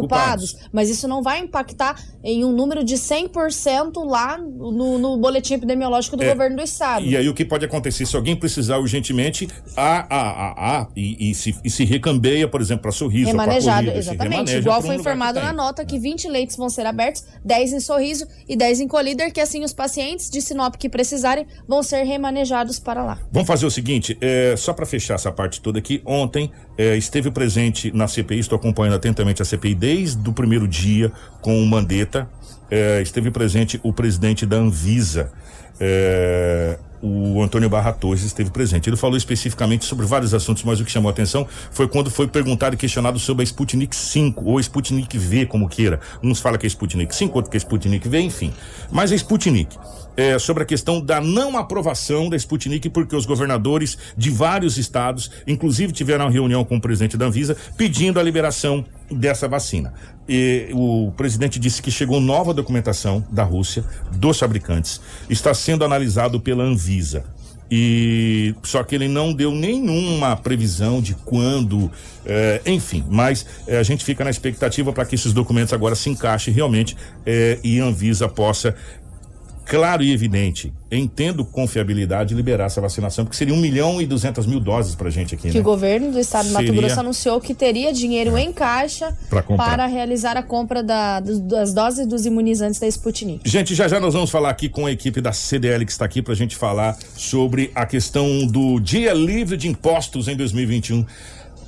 Ocupados. mas isso não vai impactar em um número de 100% lá no, no boletim epidemiológico do É, governo do estado. E aí o que pode acontecer se alguém precisar urgentemente, a, a, a, a e, e se, e se recambeia, por exemplo, para sorriso, para Remanejado, corrida, exatamente. Igual um foi informado na nota que 20 leitos vão ser abertos, 10 em Sorriso e 10 em Colíder, que assim os pacientes de Sinop que precisarem vão ser remanejados para lá. Vamos fazer o seguinte, é, só para fechar essa parte toda aqui, ontem é, esteve presente na CPI, estou acompanhando atentamente a CPI desde o primeiro dia com o Mandetta, é, esteve presente o presidente da Anvisa, é, o Antônio Barra Torres esteve presente. Ele falou especificamente sobre vários assuntos, mas o que chamou a atenção foi quando foi perguntado e questionado sobre a Sputnik 5 ou Sputnik V, como queira. Uns falam que é Sputnik 5, outros que é Sputnik V, enfim. Mas a Sputnik é, sobre a questão da não aprovação da Sputnik, porque os governadores de vários estados, inclusive tiveram uma reunião com o presidente da Anvisa, pedindo a liberação dessa vacina. E o presidente disse que chegou nova documentação da Rússia, dos fabricantes, está sendo analisado pela Anvisa. E só que ele não deu nenhuma previsão de quando, eh, enfim, mas eh, a gente fica na expectativa para que esses documentos agora se encaixem realmente eh, e a Anvisa possa claro e evidente, entendo confiabilidade liberar essa vacinação, porque seria um milhão e duzentas mil doses pra gente aqui, Que né? o governo do estado de Mato Grosso anunciou que teria dinheiro em caixa para realizar a compra da- das doses dos imunizantes da Sputnik. Gente, já já nós vamos falar aqui com a equipe da CDL que está aqui pra gente falar sobre a questão do dia livre de impostos em 2021.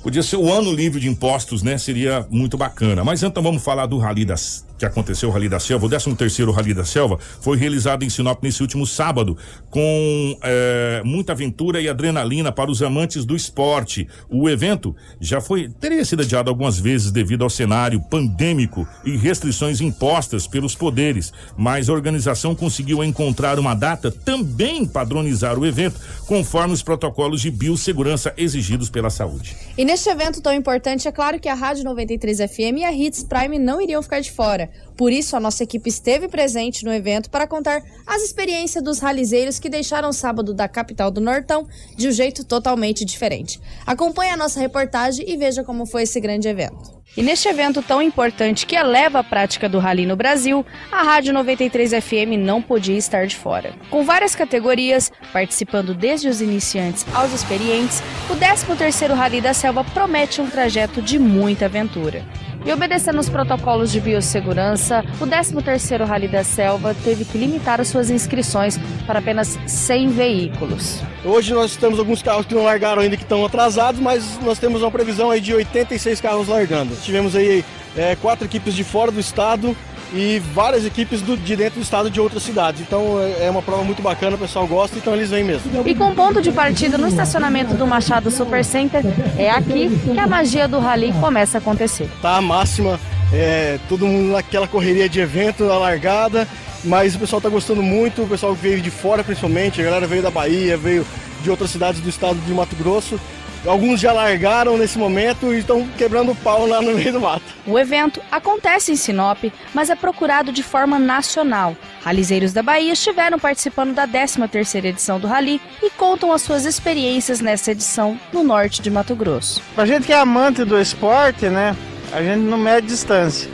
Podia ser o ano livre de impostos, né? Seria muito bacana. Mas então vamos falar do Rally das, que aconteceu, o Rally da Selva. O 13 terceiro Rally da Selva foi realizado em Sinop nesse último sábado, com eh, muita aventura e adrenalina para os amantes do esporte. O evento já foi, teria sido adiado algumas vezes devido ao cenário pandêmico e restrições impostas pelos poderes, mas a organização conseguiu encontrar uma data também padronizar o evento conforme os protocolos de biossegurança exigidos pela saúde. E neste evento tão importante, é claro que a Rádio 93 FM e a Hits Prime não iriam ficar de fora. Por isso, a nossa equipe esteve presente no evento para contar as experiências dos ralizeiros que deixaram o sábado da capital do Nortão de um jeito totalmente diferente. Acompanhe a nossa reportagem e veja como foi esse grande evento. E neste evento tão importante que eleva a prática do rally no Brasil, a Rádio 93 FM não podia estar de fora. Com várias categorias, participando desde os iniciantes aos experientes, o 13º Rally da Selva promete um trajeto de muita aventura. E obedecendo os protocolos de biossegurança, o 13º Rally da Selva teve que limitar as suas inscrições para apenas 100 veículos. Hoje nós temos alguns carros que não largaram ainda que estão atrasados, mas nós temos uma previsão aí de 86 carros largando. Tivemos aí é, quatro equipes de fora do estado e várias equipes do- de dentro do estado de outras cidades. Então é é uma prova muito bacana, o pessoal gosta, então eles vêm mesmo. E com ponto de partida no estacionamento do Machado Super Center, é aqui que a magia do rally começa a acontecer. Tá a máxima, é, todo mundo naquela correria de evento, na largada, mas o pessoal tá gostando muito, o pessoal veio de fora principalmente, a galera veio da Bahia, veio de outras cidades do estado de Mato Grosso. Alguns já largaram nesse momento e estão quebrando o pau lá no meio do mato. O evento acontece em Sinop, mas é procurado de forma nacional. Ralizeiros da Bahia estiveram participando da 13ª edição do Rally e contam as suas experiências nessa edição no norte de Mato Grosso. Pra gente que é amante do esporte, né? A gente não mede distância.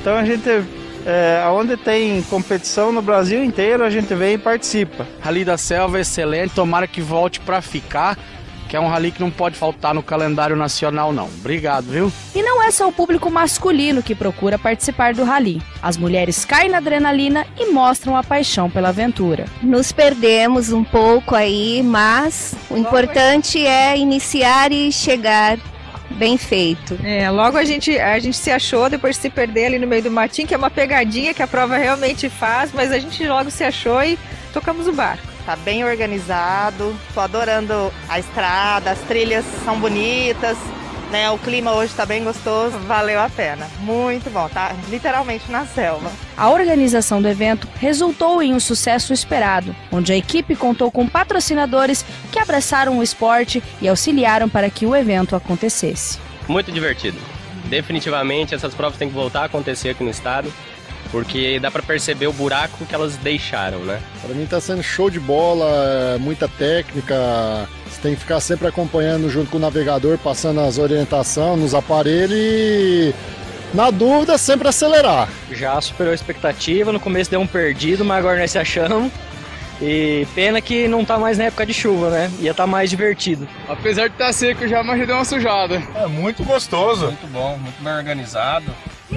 Então a gente, é, onde tem competição no Brasil inteiro, a gente vem e participa. Rally da Selva é excelente, tomara que volte pra ficar, que é um rally que não pode faltar no calendário nacional não. Obrigado, viu? E não é só o público masculino que procura participar do rally. As mulheres caem na adrenalina e mostram a paixão pela aventura. Nos perdemos um pouco aí, mas o importante é iniciar e chegar bem feito. É, logo a gente, a gente se achou depois de se perder ali no meio do matinho, que é uma pegadinha que a prova realmente faz, mas a gente logo se achou e tocamos o barco. Tá bem organizado, tô adorando a estrada, as trilhas são bonitas, né? O clima hoje tá bem gostoso, valeu a pena. Muito bom, tá literalmente na selva. A organização do evento resultou em um sucesso esperado, onde a equipe contou com patrocinadores que abraçaram o esporte e auxiliaram para que o evento acontecesse. Muito divertido. Definitivamente essas provas têm que voltar a acontecer aqui no estado, porque dá pra perceber o buraco que elas deixaram, né? Para mim tá sendo show de bola, muita técnica, Você tem que ficar sempre acompanhando junto com o navegador, passando as orientações nos aparelhos e, na dúvida, sempre acelerar. Já superou a expectativa, no começo deu um perdido, mas agora nós se achamos. E pena que não tá mais na época de chuva, né? Ia tá mais divertido. Apesar de estar tá seco já, mas já deu uma sujada. É muito gostoso. Muito bom, muito bem organizado.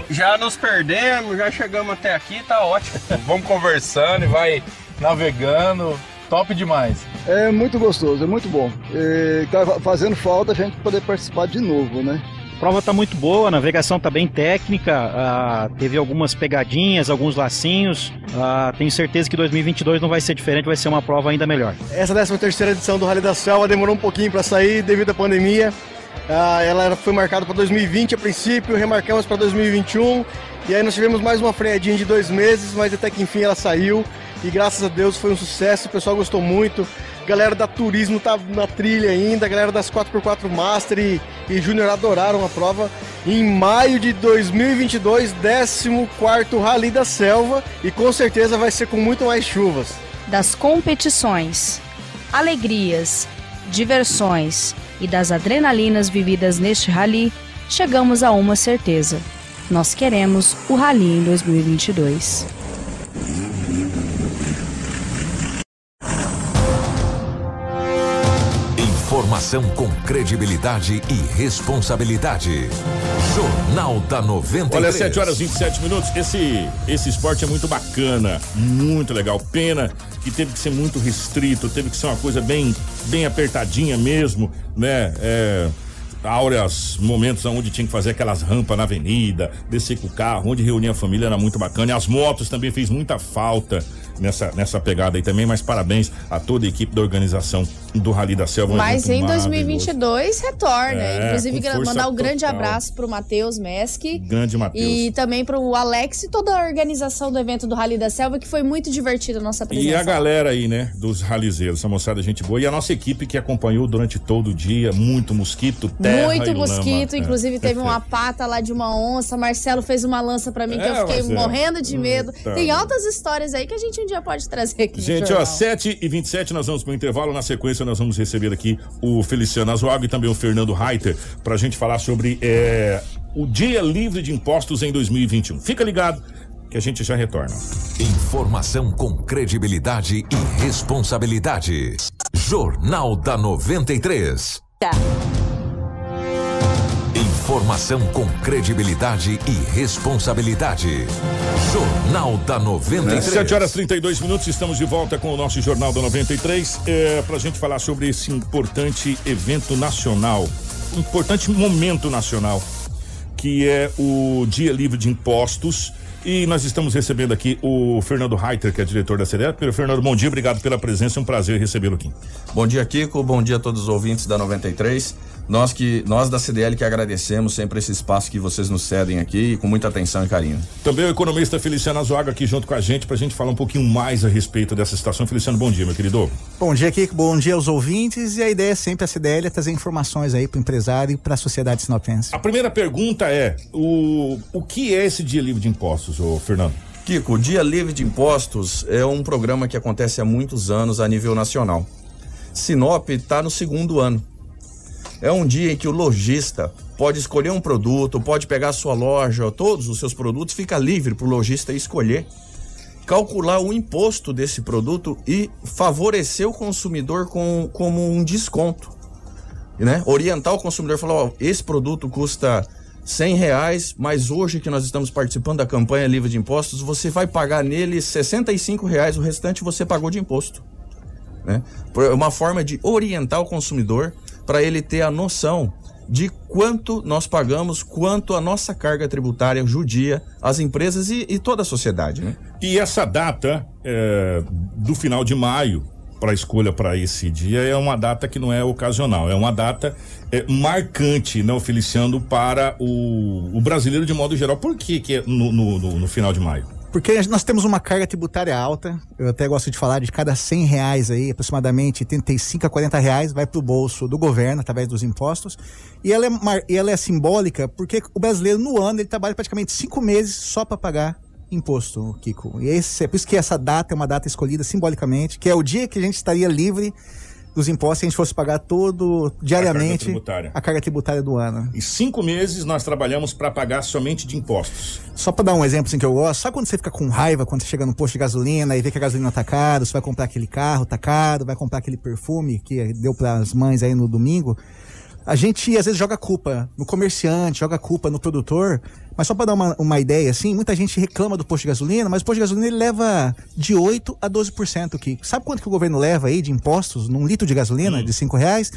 Já nos perdemos, já chegamos até aqui, tá ótimo. Vamos conversando e vai navegando. Top demais. É muito gostoso, é muito bom. E tá fazendo falta a gente poder participar de novo, né? A prova está muito boa, a navegação está bem técnica, ah, teve algumas pegadinhas, alguns lacinhos. Ah, tenho certeza que 2022 não vai ser diferente, vai ser uma prova ainda melhor. Essa 13 terceira edição do Rally da Selva demorou um pouquinho para sair devido à pandemia. Ah, ela foi marcada para 2020 a princípio, remarcamos para 2021 e aí nós tivemos mais uma freadinha de dois meses, mas até que enfim ela saiu e graças a Deus foi um sucesso, o pessoal gostou muito. galera da Turismo tá na trilha ainda, a galera das 4x4 Master e, e Júnior adoraram a prova. Em maio de 2022, 14 Rally da Selva e com certeza vai ser com muito mais chuvas. Das competições, alegrias, diversões e das adrenalinas vividas neste rally, chegamos a uma certeza. Nós queremos o Rally em 2022. Informação com credibilidade e responsabilidade. Jornal da 93. Olha, 7 horas e 27 minutos. Esse, esse esporte é muito bacana, muito legal. Pena que teve que ser muito restrito, teve que ser uma coisa bem, bem apertadinha mesmo, né? É, áureas momentos onde tinha que fazer aquelas rampas na avenida, descer com o carro, onde reunia a família era muito bacana. E as motos também fez muita falta nessa, nessa pegada aí também, mas parabéns a toda a equipe da organização do Rally da Selva. Mas em 2022 retorna. É, Inclusive, mandar um grande abraço pro Matheus Meski. Grande Matheus. E também pro Alex e toda a organização do evento do Rally da Selva, que foi muito divertida a nossa presença. E a galera aí, né, dos ralizeiros, essa moçada gente boa. E a nossa equipe que acompanhou durante todo o dia, muito mosquito, terra Muito e mosquito, lama. inclusive É. teve uma pata lá de uma onça. Marcelo fez uma lança pra mim que É, eu fiquei Marcelo. morrendo de medo. Eita. Tem altas histórias aí que a gente um dia pode trazer aqui. Gente, ó, 7 e 27 nós vamos pro intervalo. Na sequência, nós vamos receber aqui o Feliciano Azuago e também o Fernando Reiter pra gente falar sobre é, o Dia Livre de Impostos em 2021. Fica ligado que a gente já retorna. Informação com credibilidade e responsabilidade. Jornal da 93. Informação com credibilidade e responsabilidade. Jornal da 93. 7 horas e 32 minutos, estamos de volta com o nosso Jornal da 93 é, para a gente falar sobre esse importante evento nacional, um importante momento nacional, que é o Dia Livre de Impostos. E nós estamos recebendo aqui o Fernando Reiter, que é diretor da CDL. Fernando, bom dia, obrigado pela presença, é um prazer recebê-lo aqui. Bom dia, Kiko. Bom dia a todos os ouvintes da 93. Nós que nós da CDL que agradecemos sempre esse espaço que vocês nos cedem aqui com muita atenção e carinho. Também o economista Feliciano Azuaga aqui junto com a gente para a gente falar um pouquinho mais a respeito dessa situação. Feliciano, bom dia, meu querido. Bom dia, Kiko. Bom dia aos ouvintes. E a ideia é sempre a CDL é trazer informações aí para o empresário e para a sociedade sinopense. A primeira pergunta é: o, o que é esse dia livre de impostos, ô Fernando? Kiko, o Dia Livre de Impostos é um programa que acontece há muitos anos a nível nacional. Sinop está no segundo ano. É um dia em que o lojista pode escolher um produto, pode pegar a sua loja, todos os seus produtos, fica livre para o lojista escolher, calcular o imposto desse produto e favorecer o consumidor com, como um desconto. Né? Orientar o consumidor, falar, ó, esse produto custa 100 reais, mas hoje que nós estamos participando da campanha livre de impostos, você vai pagar nele 65 reais, o restante você pagou de imposto. Né? Uma forma de orientar o consumidor para ele ter a noção de quanto nós pagamos, quanto a nossa carga tributária judia às empresas e, e toda a sociedade. Né? E essa data é, do final de maio para escolha para esse dia é uma data que não é ocasional, é uma data é, marcante, não, Feliciano, para o, o brasileiro de modo geral. Por que, que é no- no- no final de maio? Porque nós temos uma carga tributária alta, eu até gosto de falar de cada 100 reais aí, aproximadamente 35 a 40 reais vai para o bolso do governo através dos impostos. E ela, é, e ela é simbólica porque o brasileiro no ano ele trabalha praticamente cinco meses só para pagar imposto, Kiko. E esse, é por isso que essa data é uma data escolhida simbolicamente, que é o dia que a gente estaria livre dos impostos se a gente fosse pagar todo, diariamente, tributária. a carga tributária do ano. E cinco meses nós trabalhamos para pagar somente de impostos. Só pra dar um exemplo assim que eu gosto, sabe quando você fica com raiva quando você chega no posto de gasolina e vê que a gasolina tá caro, você vai comprar aquele carro, tá caro, vai comprar aquele perfume que deu pras mães aí no domingo? A gente às vezes joga culpa no comerciante, joga culpa no produtor, mas só para dar uma, uma ideia assim, muita gente reclama do posto de gasolina, mas o posto de gasolina ele leva de 8 a 12% aqui. Sabe quanto que o governo leva aí de impostos num litro de gasolina de 5 reais?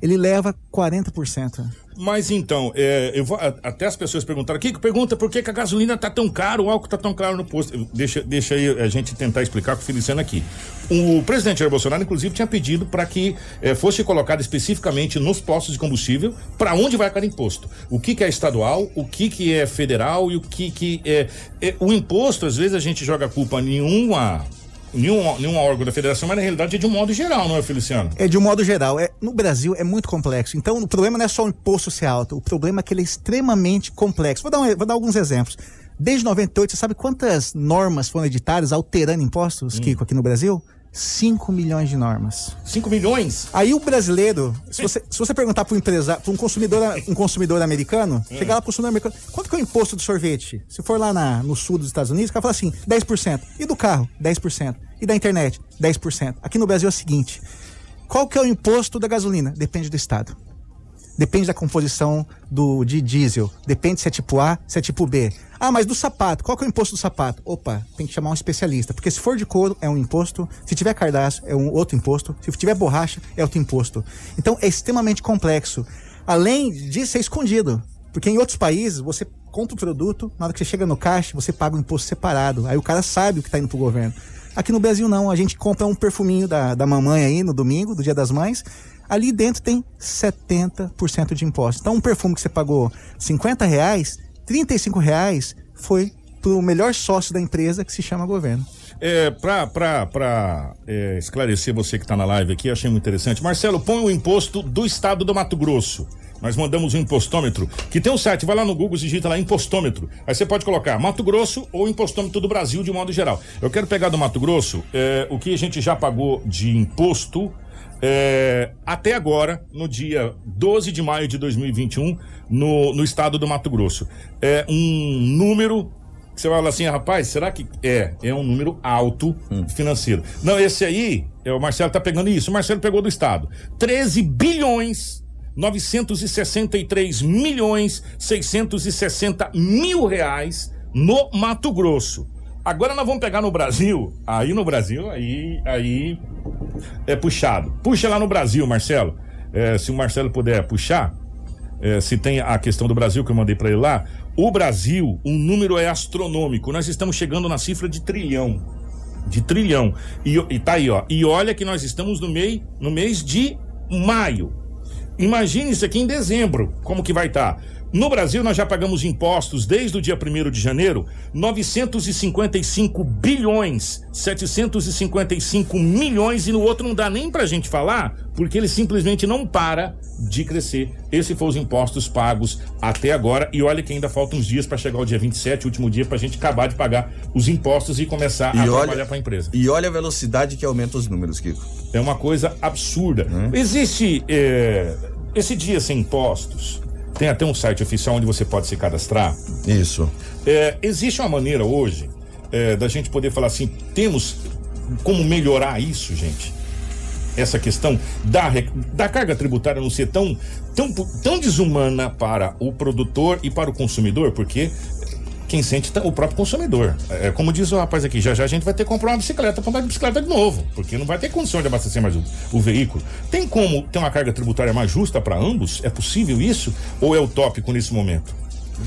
Ele leva 40%. Mas então, é, eu vou, até as pessoas perguntaram, Kiko, pergunta por que, que a gasolina tá tão caro, o álcool tá tão caro no posto. Deixa, deixa aí a gente tentar explicar com o Feliciano aqui. O presidente Jair Bolsonaro, inclusive, tinha pedido para que eh, fosse colocado especificamente nos postos de combustível para onde vai cada imposto. O que, que é estadual, o que, que é federal e o que, que é, é- O imposto, às vezes, a gente joga a culpa em nenhuma. Nenhum, nenhum órgão da federação, mas na realidade é de um modo geral, não é, Feliciano? É de um modo geral. É, no Brasil é muito complexo. Então o problema não é só o imposto ser alto, o problema é que ele é extremamente complexo. Vou dar, um- vou dar alguns exemplos. Desde 98, você sabe quantas normas foram editadas alterando impostos, Kiko, aqui no Brasil? 5 milhões de normas. 5 milhões? Aí o brasileiro, se você, se você perguntar para um empresário, para um consumidor, um consumidor americano, Hum. chegar lá para o consumidor americano, quanto que é o imposto do sorvete? Se for lá na- no sul dos Estados Unidos, o cara fala assim, 10%. E do carro? 10%. E da internet? 10%. Aqui no Brasil é o seguinte, qual que é o imposto da gasolina? Depende do estado. Depende da composição do, de diesel. Depende se é tipo A, se é tipo B. Ah, mas do sapato, qual que é o imposto do sapato? Opa, tem que chamar um especialista. Porque se for de couro, é um imposto. Se tiver cardápio, é um outro imposto. Se tiver borracha, é outro imposto. Então é extremamente complexo. Além de ser escondido. Porque em outros países, você compra o produto, na hora que você chega no caixa, você paga um imposto separado. Aí o cara sabe o que está indo pro governo. Aqui no Brasil não, a gente compra um perfuminho da, da mamãe aí no domingo, do Dia das Mães. Ali dentro tem 70% de imposto. Então um perfume que você pagou 50 reais, 35 reais foi pro melhor sócio da empresa que se chama governo. É, pra é, esclarecer você que tá na live aqui, achei muito interessante. Marcelo, põe o imposto do estado do Mato Grosso. Nós mandamos um impostômetro, que tem um site, vai lá no Google, digita lá impostômetro. Aí você pode colocar Mato Grosso ou impostômetro do Brasil de modo geral. Eu quero pegar do Mato Grosso é, o que a gente já pagou de imposto é, até agora, no dia 12 de maio de 2021, no, no estado do Mato Grosso. É um número que você fala assim, rapaz, será que é? É um número alto financeiro. Não, esse aí, é, o Marcelo tá pegando isso. O Marcelo pegou do Estado. 13 bilhões 963 milhões 660 mil reais no Mato Grosso. Agora nós vamos pegar no Brasil. Aí no Brasil, aí, aí é puxado. Puxa lá no Brasil, Marcelo. É, se o Marcelo puder puxar, é, se tem a questão do Brasil que eu mandei para ele lá. O Brasil, o número é astronômico. Nós estamos chegando na cifra de trilhão. De trilhão. E, e tá aí, ó. E olha que nós estamos no, mei, no mês de maio. Imagine isso aqui em dezembro, como que vai estar. No Brasil, nós já pagamos impostos desde o dia 1 de janeiro, 955 bilhões, 755 milhões, e no outro não dá nem pra gente falar, porque ele simplesmente não para de crescer. Esse foi os impostos pagos até agora, e olha que ainda faltam uns dias para chegar o dia 27, último dia, pra gente acabar de pagar os impostos e começar a E olha- trabalhar pra empresa. E olha a velocidade que aumenta os números, Kiko. É uma coisa absurda. Existe é, esse dia sem impostos. Tem até um site oficial onde você pode se cadastrar. Isso. É, existe uma maneira hoje é, da gente poder falar assim: temos como melhorar isso, gente? Essa questão da, da carga tributária não ser tão, tão, tão desumana para o produtor e para o consumidor, porque quem sente tá o próprio consumidor. É, como diz o rapaz aqui, já já a gente vai ter que comprar uma bicicleta para andar de bicicleta de novo, porque não vai ter condição de abastecer mais o, o veículo. Tem como ter uma carga tributária mais justa para ambos? É possível isso? Ou é utópico nesse momento?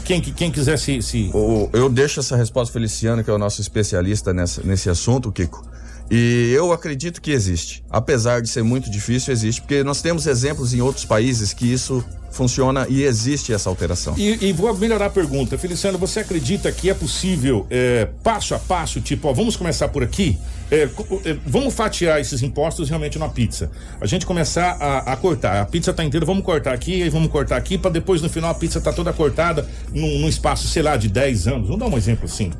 Quem, que- quem quiser se. se... O- eu deixo essa resposta Feliciano, que é o nosso especialista nessa, nesse assunto, Kiko. E eu acredito que existe. Apesar de ser muito difícil, existe. Porque nós temos exemplos em outros países que isso funciona e existe essa alteração. E, e vou melhorar a pergunta. Feliciano, você acredita que é possível, é, passo a passo, tipo, ó, vamos começar por aqui? É, é, vamos fatiar esses impostos realmente na pizza. A gente começar a, a cortar. A pizza tá inteira, vamos cortar aqui, aí vamos cortar aqui, para depois no final a pizza tá toda cortada num, num espaço, sei lá, de 10 anos. Vamos dar um exemplo assim.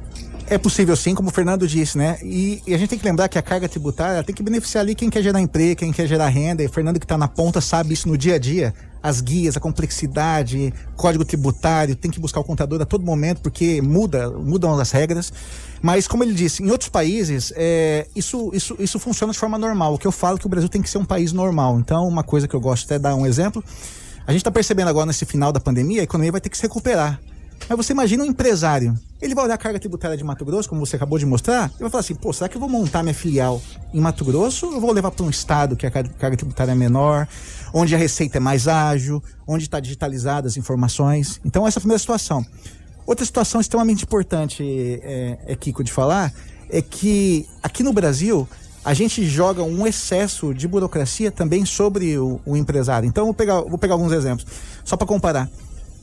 É possível sim, como o Fernando disse, né? E, e a gente tem que lembrar que a carga tributária tem que beneficiar ali quem quer gerar emprego, quem quer gerar renda. E o Fernando que está na ponta sabe isso no dia a dia. As guias, a complexidade, código tributário, tem que buscar o contador a todo momento, porque muda, mudam as regras. Mas, como ele disse, em outros países, é, isso, isso, isso funciona de forma normal. O que eu falo é que o Brasil tem que ser um país normal. Então, uma coisa que eu gosto até dar um exemplo. A gente está percebendo agora nesse final da pandemia, a economia vai ter que se recuperar. Mas você imagina um empresário. Ele vai olhar a carga tributária de Mato Grosso, como você acabou de mostrar, e vai falar assim: pô, será que eu vou montar minha filial em Mato Grosso ou eu vou levar para um estado que a carga tributária é menor, onde a receita é mais ágil, onde está digitalizada as informações? Então, essa é a primeira situação. Outra situação extremamente importante, é, é Kiko, de falar, é que aqui no Brasil a gente joga um excesso de burocracia também sobre o, o empresário. Então, vou pegar, vou pegar alguns exemplos, só para comparar.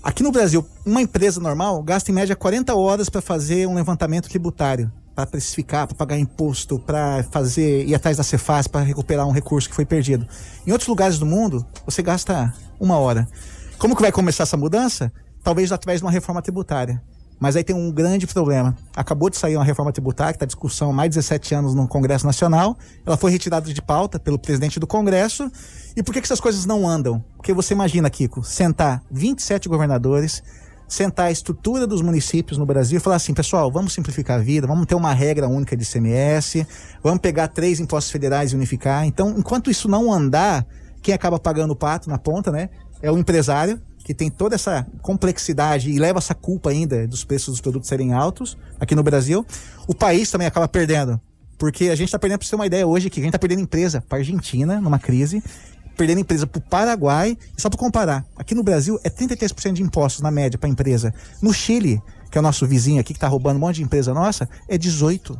Aqui no Brasil, uma empresa normal gasta em média 40 horas para fazer um levantamento tributário, para precificar, para pagar imposto, para fazer ir atrás da Cefaz para recuperar um recurso que foi perdido. Em outros lugares do mundo, você gasta uma hora. Como que vai começar essa mudança? Talvez através de uma reforma tributária. Mas aí tem um grande problema. Acabou de sair uma reforma tributária, que está discussão há mais de 17 anos no Congresso Nacional. Ela foi retirada de pauta pelo presidente do Congresso. E por que, que essas coisas não andam? Porque você imagina, Kiko, sentar 27 governadores, sentar a estrutura dos municípios no Brasil e falar assim, pessoal, vamos simplificar a vida, vamos ter uma regra única de ICMS, vamos pegar três impostos federais e unificar. Então, enquanto isso não andar, quem acaba pagando o pato na ponta, né? É o empresário, que tem toda essa complexidade e leva essa culpa ainda dos preços dos produtos serem altos aqui no Brasil. O país também acaba perdendo. Porque a gente está perdendo, para você ter uma ideia hoje, que a gente está perdendo empresa para Argentina, numa crise, perdendo empresa para o Paraguai. Só para comparar, aqui no Brasil é 33% de impostos na média para empresa. No Chile, que é o nosso vizinho aqui, que está roubando um monte de empresa nossa, é 18%.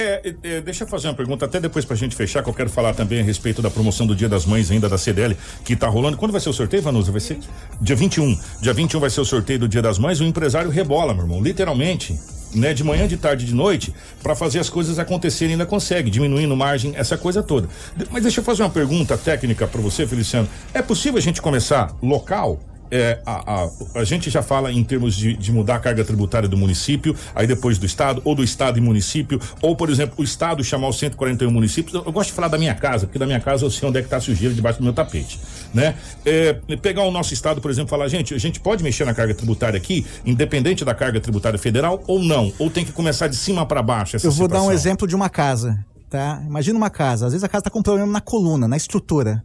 É, é, deixa eu fazer uma pergunta, até depois pra gente fechar, que eu quero falar também a respeito da promoção do Dia das Mães ainda da CDL, que tá rolando. Quando vai ser o sorteio, Vanusa? Vai ser dia 21. Dia 21 vai ser o sorteio do Dia das Mães. O empresário rebola, meu irmão, literalmente. Né, de manhã, de tarde, de noite, para fazer as coisas acontecerem, ainda consegue, diminuindo margem, essa coisa toda. Mas deixa eu fazer uma pergunta técnica para você, Feliciano. É possível a gente começar local? É, a, a, a, gente já fala em termos de, de, mudar a carga tributária do município, aí depois do estado, ou do estado e município, ou, por exemplo, o estado chamar os 141 municípios. Eu, eu gosto de falar da minha casa, porque da minha casa eu sei onde é que está a sujeira debaixo do meu tapete, né? É, pegar o nosso estado, por exemplo, falar, gente, a gente pode mexer na carga tributária aqui, independente da carga tributária federal ou não? Ou tem que começar de cima para baixo essa Eu vou situação? dar um exemplo de uma casa, tá? Imagina uma casa, às vezes a casa está com problema na coluna, na estrutura.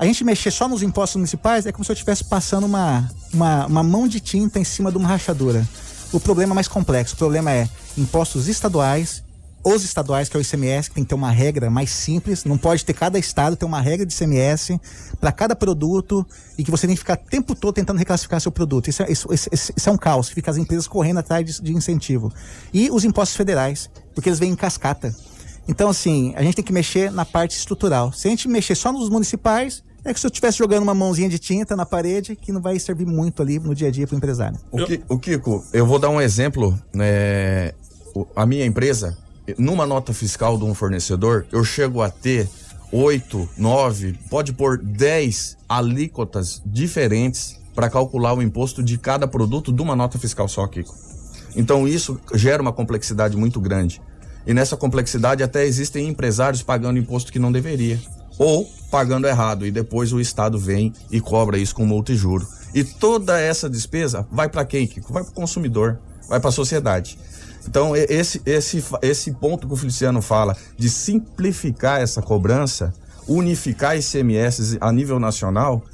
A gente mexer só nos impostos municipais é como se eu estivesse passando uma, uma, uma mão de tinta em cima de uma rachadura. O problema é mais complexo. O problema é impostos estaduais, os estaduais, que é o ICMS, que tem que ter uma regra mais simples, não pode ter cada estado ter uma regra de ICMS para cada produto e que você tem que ficar o tempo todo tentando reclassificar seu produto. Isso é, isso, isso, isso é um caos, fica as empresas correndo atrás de, de, incentivo. E os impostos federais, porque eles vêm em cascata. Então, assim, a gente tem que mexer na parte estrutural. Se a gente mexer só nos municipais, é que se eu estivesse jogando uma mãozinha de tinta na parede, que não vai servir muito ali no dia a dia para o empresário. O, Ki, o Kiko, eu vou dar um exemplo. Né, a minha empresa, numa nota fiscal de um fornecedor, eu chego a ter oito, nove, pode pôr dez alíquotas diferentes para calcular o imposto de cada produto de uma nota fiscal só, Kiko. Então isso gera uma complexidade muito grande. E nessa complexidade até existem empresários pagando imposto que não deveria ou pagando errado e depois o Estado vem e cobra isso com multa e juro. E toda essa despesa vai para quem? Vai para o consumidor, vai para a sociedade. Então, esse, esse, esse ponto que o Feliciano fala de simplificar essa cobrança, unificar ICMS a nível nacional,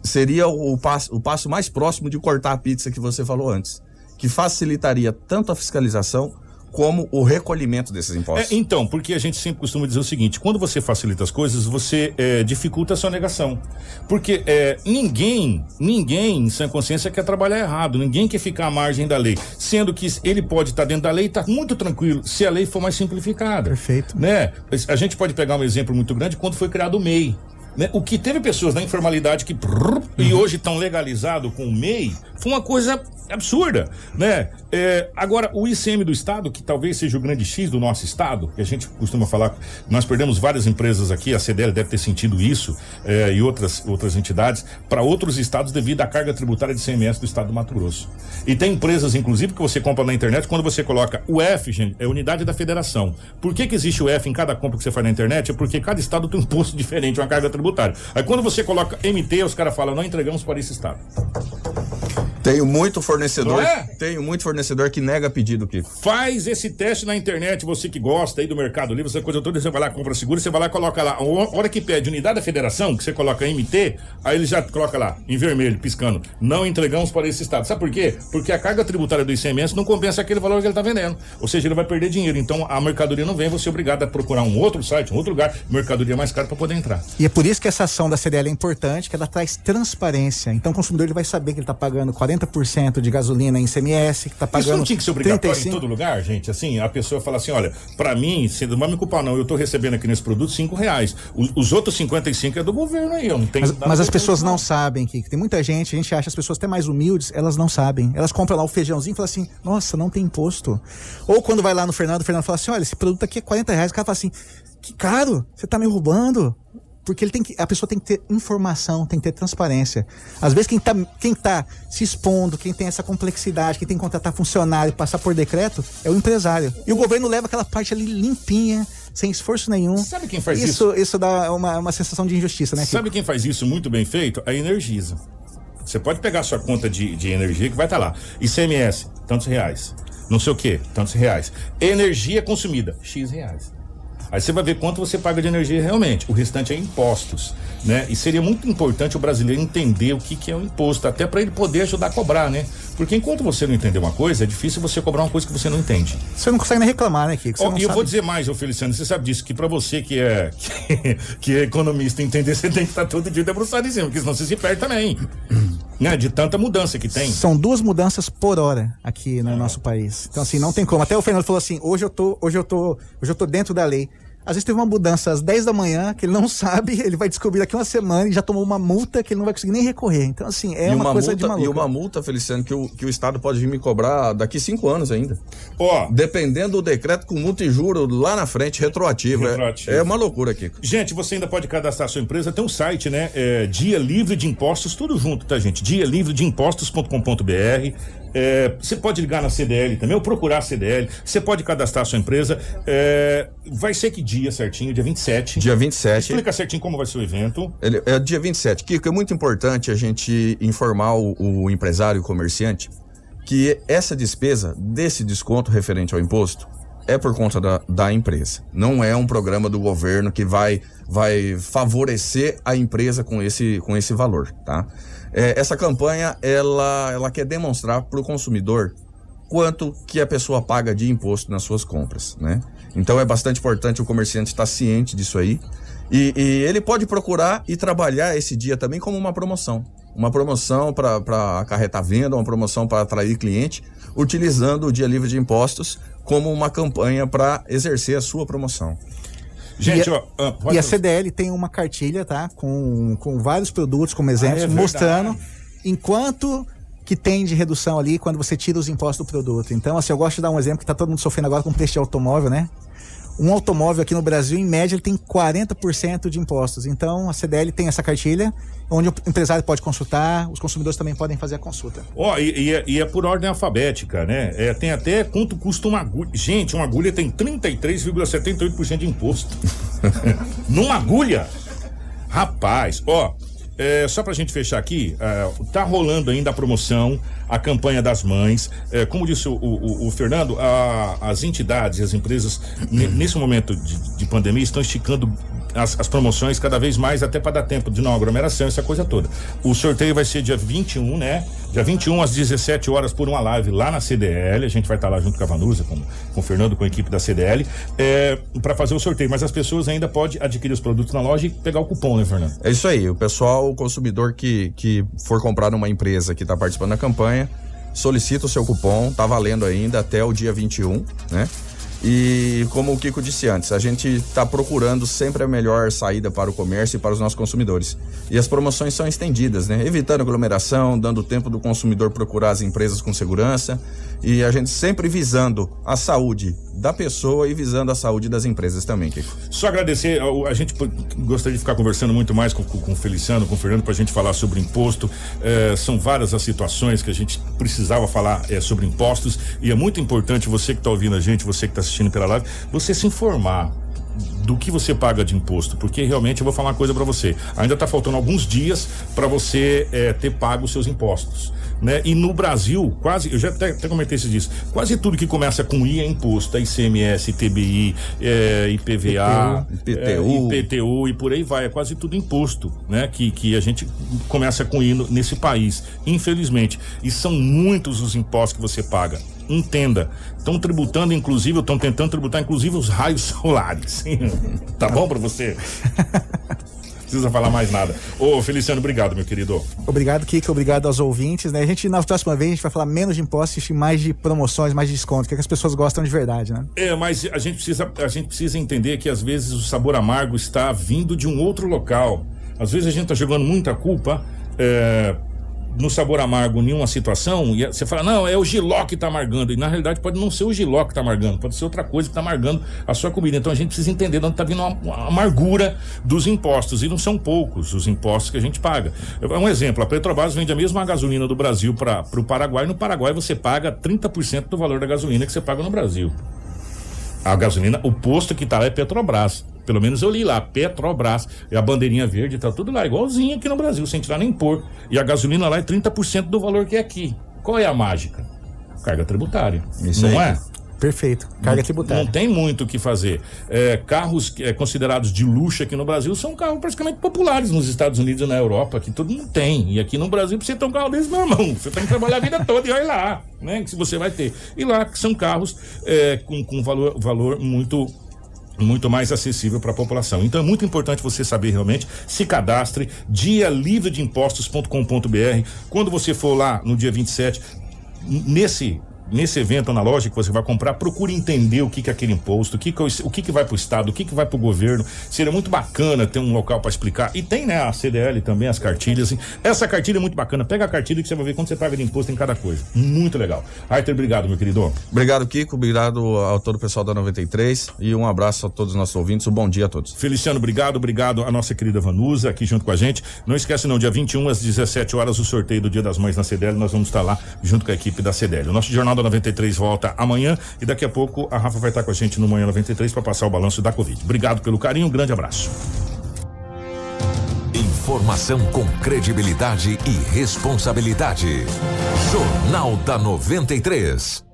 seria o passo, o passo mais próximo de cortar a pizza que você falou antes, que facilitaria tanto a fiscalização como o recolhimento desses impostos. É, então, porque a gente sempre costuma dizer o seguinte: quando você facilita as coisas, você é, dificulta a sua negação. Porque é, ninguém, ninguém em sã consciência quer trabalhar errado, ninguém quer ficar à margem da lei. Sendo que ele pode estar dentro da lei e está muito tranquilo se a lei for mais simplificada. Perfeito. Né? A gente pode pegar um exemplo muito grande quando foi criado o MEI. Né? O que teve pessoas na informalidade que prrr, e hoje estão legalizado com o MEI foi uma coisa absurda, né? É, agora, o ICM do Estado, que talvez seja o grande X do nosso Estado, que a gente costuma falar, nós perdemos várias empresas aqui, a CDL deve ter sentido isso, é, e outras, outras entidades, para outros estados devido à carga tributária de CMS do Estado do Mato Grosso. E tem empresas, inclusive, que você compra na internet, quando você coloca o F, gente, é unidade da federação. Por que, que existe o F em cada compra que você faz na internet? É porque cada estado tem um imposto diferente, uma carga tributária. Aí quando você coloca MT, os caras falam, não entregamos para esse estado. Tenho muito fornecedor, é? tenho muito fornecedor que nega pedido, Kiko. Faz esse teste na internet, você que gosta aí do Mercado Livre, essa coisa toda, você vai lá, compra seguro, você vai lá coloca lá, a hora que pede unidade da federação, que você coloca MT, aí ele já coloca lá, em vermelho, piscando, não entregamos para esse estado. Sabe por quê? Porque a carga tributária do ICMS não compensa aquele valor que ele está vendendo. Ou seja, ele vai perder dinheiro. Então a mercadoria não vem, você é obrigado a procurar um outro site, um outro lugar, mercadoria mais cara para poder entrar. E é por isso que essa ação da CDL é importante, que ela traz transparência. Então o consumidor ele vai saber que ele está pagando 40% de gasolina em CMS, que está pagando. Isso não tinha que ser obrigatório 35. em todo lugar, gente? Assim, a pessoa fala assim: olha, pra mim, você não vai me culpar, não. Eu tô recebendo aqui nesse produto 5 reais. O- os outros 55 é do governo aí, eu não tenho Mas, nada mas as pessoas não sabem que tem muita gente, a gente acha as pessoas até mais humildes, elas não sabem. Elas compram lá o feijãozinho e falam assim, nossa, não tem imposto. Ou quando vai lá no Fernando, o Fernando fala assim, olha, esse produto aqui é 40 reais, o cara fala assim, que caro, você tá me roubando. Porque ele tem que, a pessoa tem que ter informação, tem que ter transparência. Às vezes quem tá, quem tá se expondo, quem tem essa complexidade, quem tem que contratar funcionário, passar por decreto, é o empresário. E o governo leva aquela parte ali limpinha, sem esforço nenhum. Sabe quem faz isso? Isso dá uma, uma sensação de injustiça, né? Sabe quem faz isso muito bem feito? A Energisa. Você pode pegar sua conta de, de energia que vai estar lá. ICMS, tantos reais. Não sei o que, tantos reais. Energia consumida, X reais. Aí você vai ver quanto você paga de energia realmente. O restante é impostos, né? E seria muito importante o brasileiro entender o que, que é o imposto, até para ele poder ajudar a cobrar, né? Porque enquanto você não entender uma coisa, é difícil você cobrar uma coisa que você não entende. Você não consegue nem reclamar, né, Kiko? Não e eu vou dizer mais, ô Feliciano, você sabe disso, que pra você que é, que, que é economista entender, você tem que estar todo dia debruçado em cima, porque senão você se perde também. né? De tanta mudança que tem. São duas mudanças por hora aqui no nosso país. Então, assim, não tem como. Até o Fernando falou assim: hoje eu tô, hoje eu tô, hoje eu tô dentro da lei. Às vezes teve uma mudança às 10 da manhã que ele não sabe, ele vai descobrir daqui uma semana e já tomou uma multa que ele não vai conseguir nem recorrer. Então, assim, é e uma, coisa multa, de maluco. E uma multa, Feliciano, que o, que o Estado pode vir me cobrar daqui cinco anos ainda. Ó. Dependendo do decreto com multa e juro lá na frente, retroativo. É- Retroativo. É, uma loucura, Kiko. Gente, você ainda pode cadastrar sua empresa, tem um site, né? É, Dia Livre de Impostos, tudo junto, tá, gente? dialivredeimpostos.com.br. É, você pode ligar na CDL também, ou procurar a CDL. Você pode cadastrar sua empresa. É, vai ser que dia certinho? Dia 27. Dia 27. Explica certinho como vai ser o evento. Ele- é dia 27. Kiko, é muito importante a gente informar o, o empresário o comerciante que essa despesa desse desconto referente ao imposto é por conta da, da empresa. Não é um programa do governo que vai, vai favorecer a empresa com esse, com esse valor, tá? É, essa campanha, ela, ela quer demonstrar para o consumidor quanto que a pessoa paga de imposto nas suas compras, né? Então é bastante importante o comerciante estar ciente disso aí. E, e ele pode procurar e trabalhar esse dia também como uma promoção. Uma promoção para acarretar venda, uma promoção para atrair cliente, utilizando o Dia Livre de Impostos como uma campanha para exercer a sua promoção. Gente, e a, ó, ah, pode- e a CDL tem uma cartilha, tá? Com, com vários produtos como exemplo, Ah, é mostrando enquanto que tem de redução ali quando você tira os impostos do produto. Então, assim, eu gosto de dar um exemplo que tá todo mundo sofrendo agora com o preço de automóvel, né? Um automóvel aqui no Brasil, em média, ele tem 40% de impostos. Então, a CDL tem essa cartilha, onde o empresário pode consultar, os consumidores também podem fazer a consulta. Ó, e, e é, e é por ordem alfabética, né? É, tem até quanto custa uma agulha. Gente, uma agulha tem 33,78% de imposto. Numa agulha! Rapaz, ó. É, só pra gente fechar aqui, é, tá rolando ainda a promoção, a campanha das mães. É, como disse o, o- o Fernando, a- as entidades e as empresas, ne- nesse momento de, de pandemia, estão esticando as, as promoções cada vez mais, até para dar tempo de não aglomeração, essa coisa toda. O sorteio vai ser dia 21, né? Dia 21 às 17 horas por uma live lá na CDL. A gente vai estar lá junto com a Vanusa, com, com o Fernando, com a equipe da CDL, é, para fazer o sorteio. Mas as pessoas ainda podem adquirir os produtos na loja e pegar o cupom, né, Fernando? É isso aí, o pessoal, o consumidor que, que for comprar numa empresa que está participando da campanha, solicita o seu cupom, tá valendo ainda até o dia 21, né? E como o Kiko disse antes, a gente está procurando sempre a melhor saída para o comércio e para os nossos consumidores. E as promoções são estendidas, né? Evitando aglomeração, dando tempo do consumidor procurar as empresas com segurança e a gente sempre visando a saúde da pessoa e visando a saúde das empresas também, Kiko. Só agradecer, a, gente gostaria de ficar conversando muito mais com, com, o Feliciano, com o Fernando, para a gente falar sobre imposto. Eh, são várias as situações que a gente precisava falar eh, sobre impostos e é muito importante você que está ouvindo a gente, você que está pela live, você se informar do que você paga de imposto, porque realmente eu vou falar uma coisa para você. Ainda está faltando alguns dias para você eh, ter pago os seus impostos. Né? E no Brasil, quase, eu já até, até comentei isso disso, quase tudo que começa com I é imposto, é ICMS, ITBI, é, IPVA, IPTU. é, IPTU e por aí vai, é quase tudo imposto, né? Que, que a gente começa com I no- nesse país, infelizmente. E são muitos os impostos que você paga. Entenda, estão tributando, inclusive, estão tentando tributar, inclusive, os raios solares. tá bom para você? Precisa falar mais nada. Ô, Feliciano, obrigado, meu querido. Obrigado, Kiko. Obrigado aos ouvintes. Né? A gente, na próxima vez, a gente vai falar menos de impostos e mais de promoções, mais de desconto, que é que as pessoas gostam de verdade, né? É, mas a gente precisa, a gente precisa entender que às vezes o sabor amargo está vindo de um outro local. Às vezes a gente está jogando muita culpa é, no sabor amargo em uma situação e você fala, não, é o giló que está amargando. E na realidade pode não ser o giló que está amargando, pode ser outra coisa que está amargando a sua comida. Então a gente precisa entender de onde está vindo a, amargura dos impostos. E não são poucos os impostos que a gente paga. É um exemplo, a Petrobras vende a mesma gasolina do Brasil para o Paraguai. No Paraguai você paga 30% do valor da gasolina que você paga no Brasil. A gasolina, o posto que tá lá é Petrobras. Pelo menos eu li lá, Petrobras. E a bandeirinha verde tá tudo lá, igualzinho aqui no Brasil, sem tirar nem pôr. E a gasolina lá é 30% do valor que é aqui. Qual é a mágica? Carga tributária. Isso não aí. é? Perfeito. Carga não, tributária. Não tem muito o que fazer. É, carros que, é, considerados de luxo aqui no Brasil são carros praticamente populares nos Estados Unidos e na Europa, que todo mundo tem. E aqui no Brasil, pra você ter um carro desse, meu irmão, você tem que trabalhar a vida toda e olha lá, né? Que se você vai ter. E lá são carros é, com, com valor, valor muito muito mais acessível para a população. Então é muito importante você saber realmente, se cadastre dialivredeimpostos.com.br. Quando você for lá no dia 27, n- nesse nesse evento na loja que você vai comprar, procure entender o que, que é aquele imposto, o que, que, é o que, que vai para o Estado, o que, que vai para o governo. Seria muito bacana ter um local para explicar. E tem, né, a CDL também, as cartilhas. assim. Essa cartilha é muito bacana. Pega a cartilha que você vai ver quanto você paga de imposto em cada coisa. Muito legal. Arthur, obrigado, meu querido. Obrigado, Kiko. Obrigado ao todo o pessoal da 93 e um abraço a todos os nossos ouvintes. Um bom dia a todos. Feliciano, obrigado, obrigado a nossa querida Vanusa aqui junto com a gente. Não esquece não, dia 21 às 17 horas o sorteio do Dia das Mães na CDL, nós vamos estar lá junto com a equipe da CDL. O nosso Jornal da 93 volta amanhã e daqui a pouco a Rafa vai estar com a gente no Manhã 93 para passar o balanço da Covid. Obrigado pelo carinho, um grande abraço. Informação com credibilidade e responsabilidade. Jornal da 93.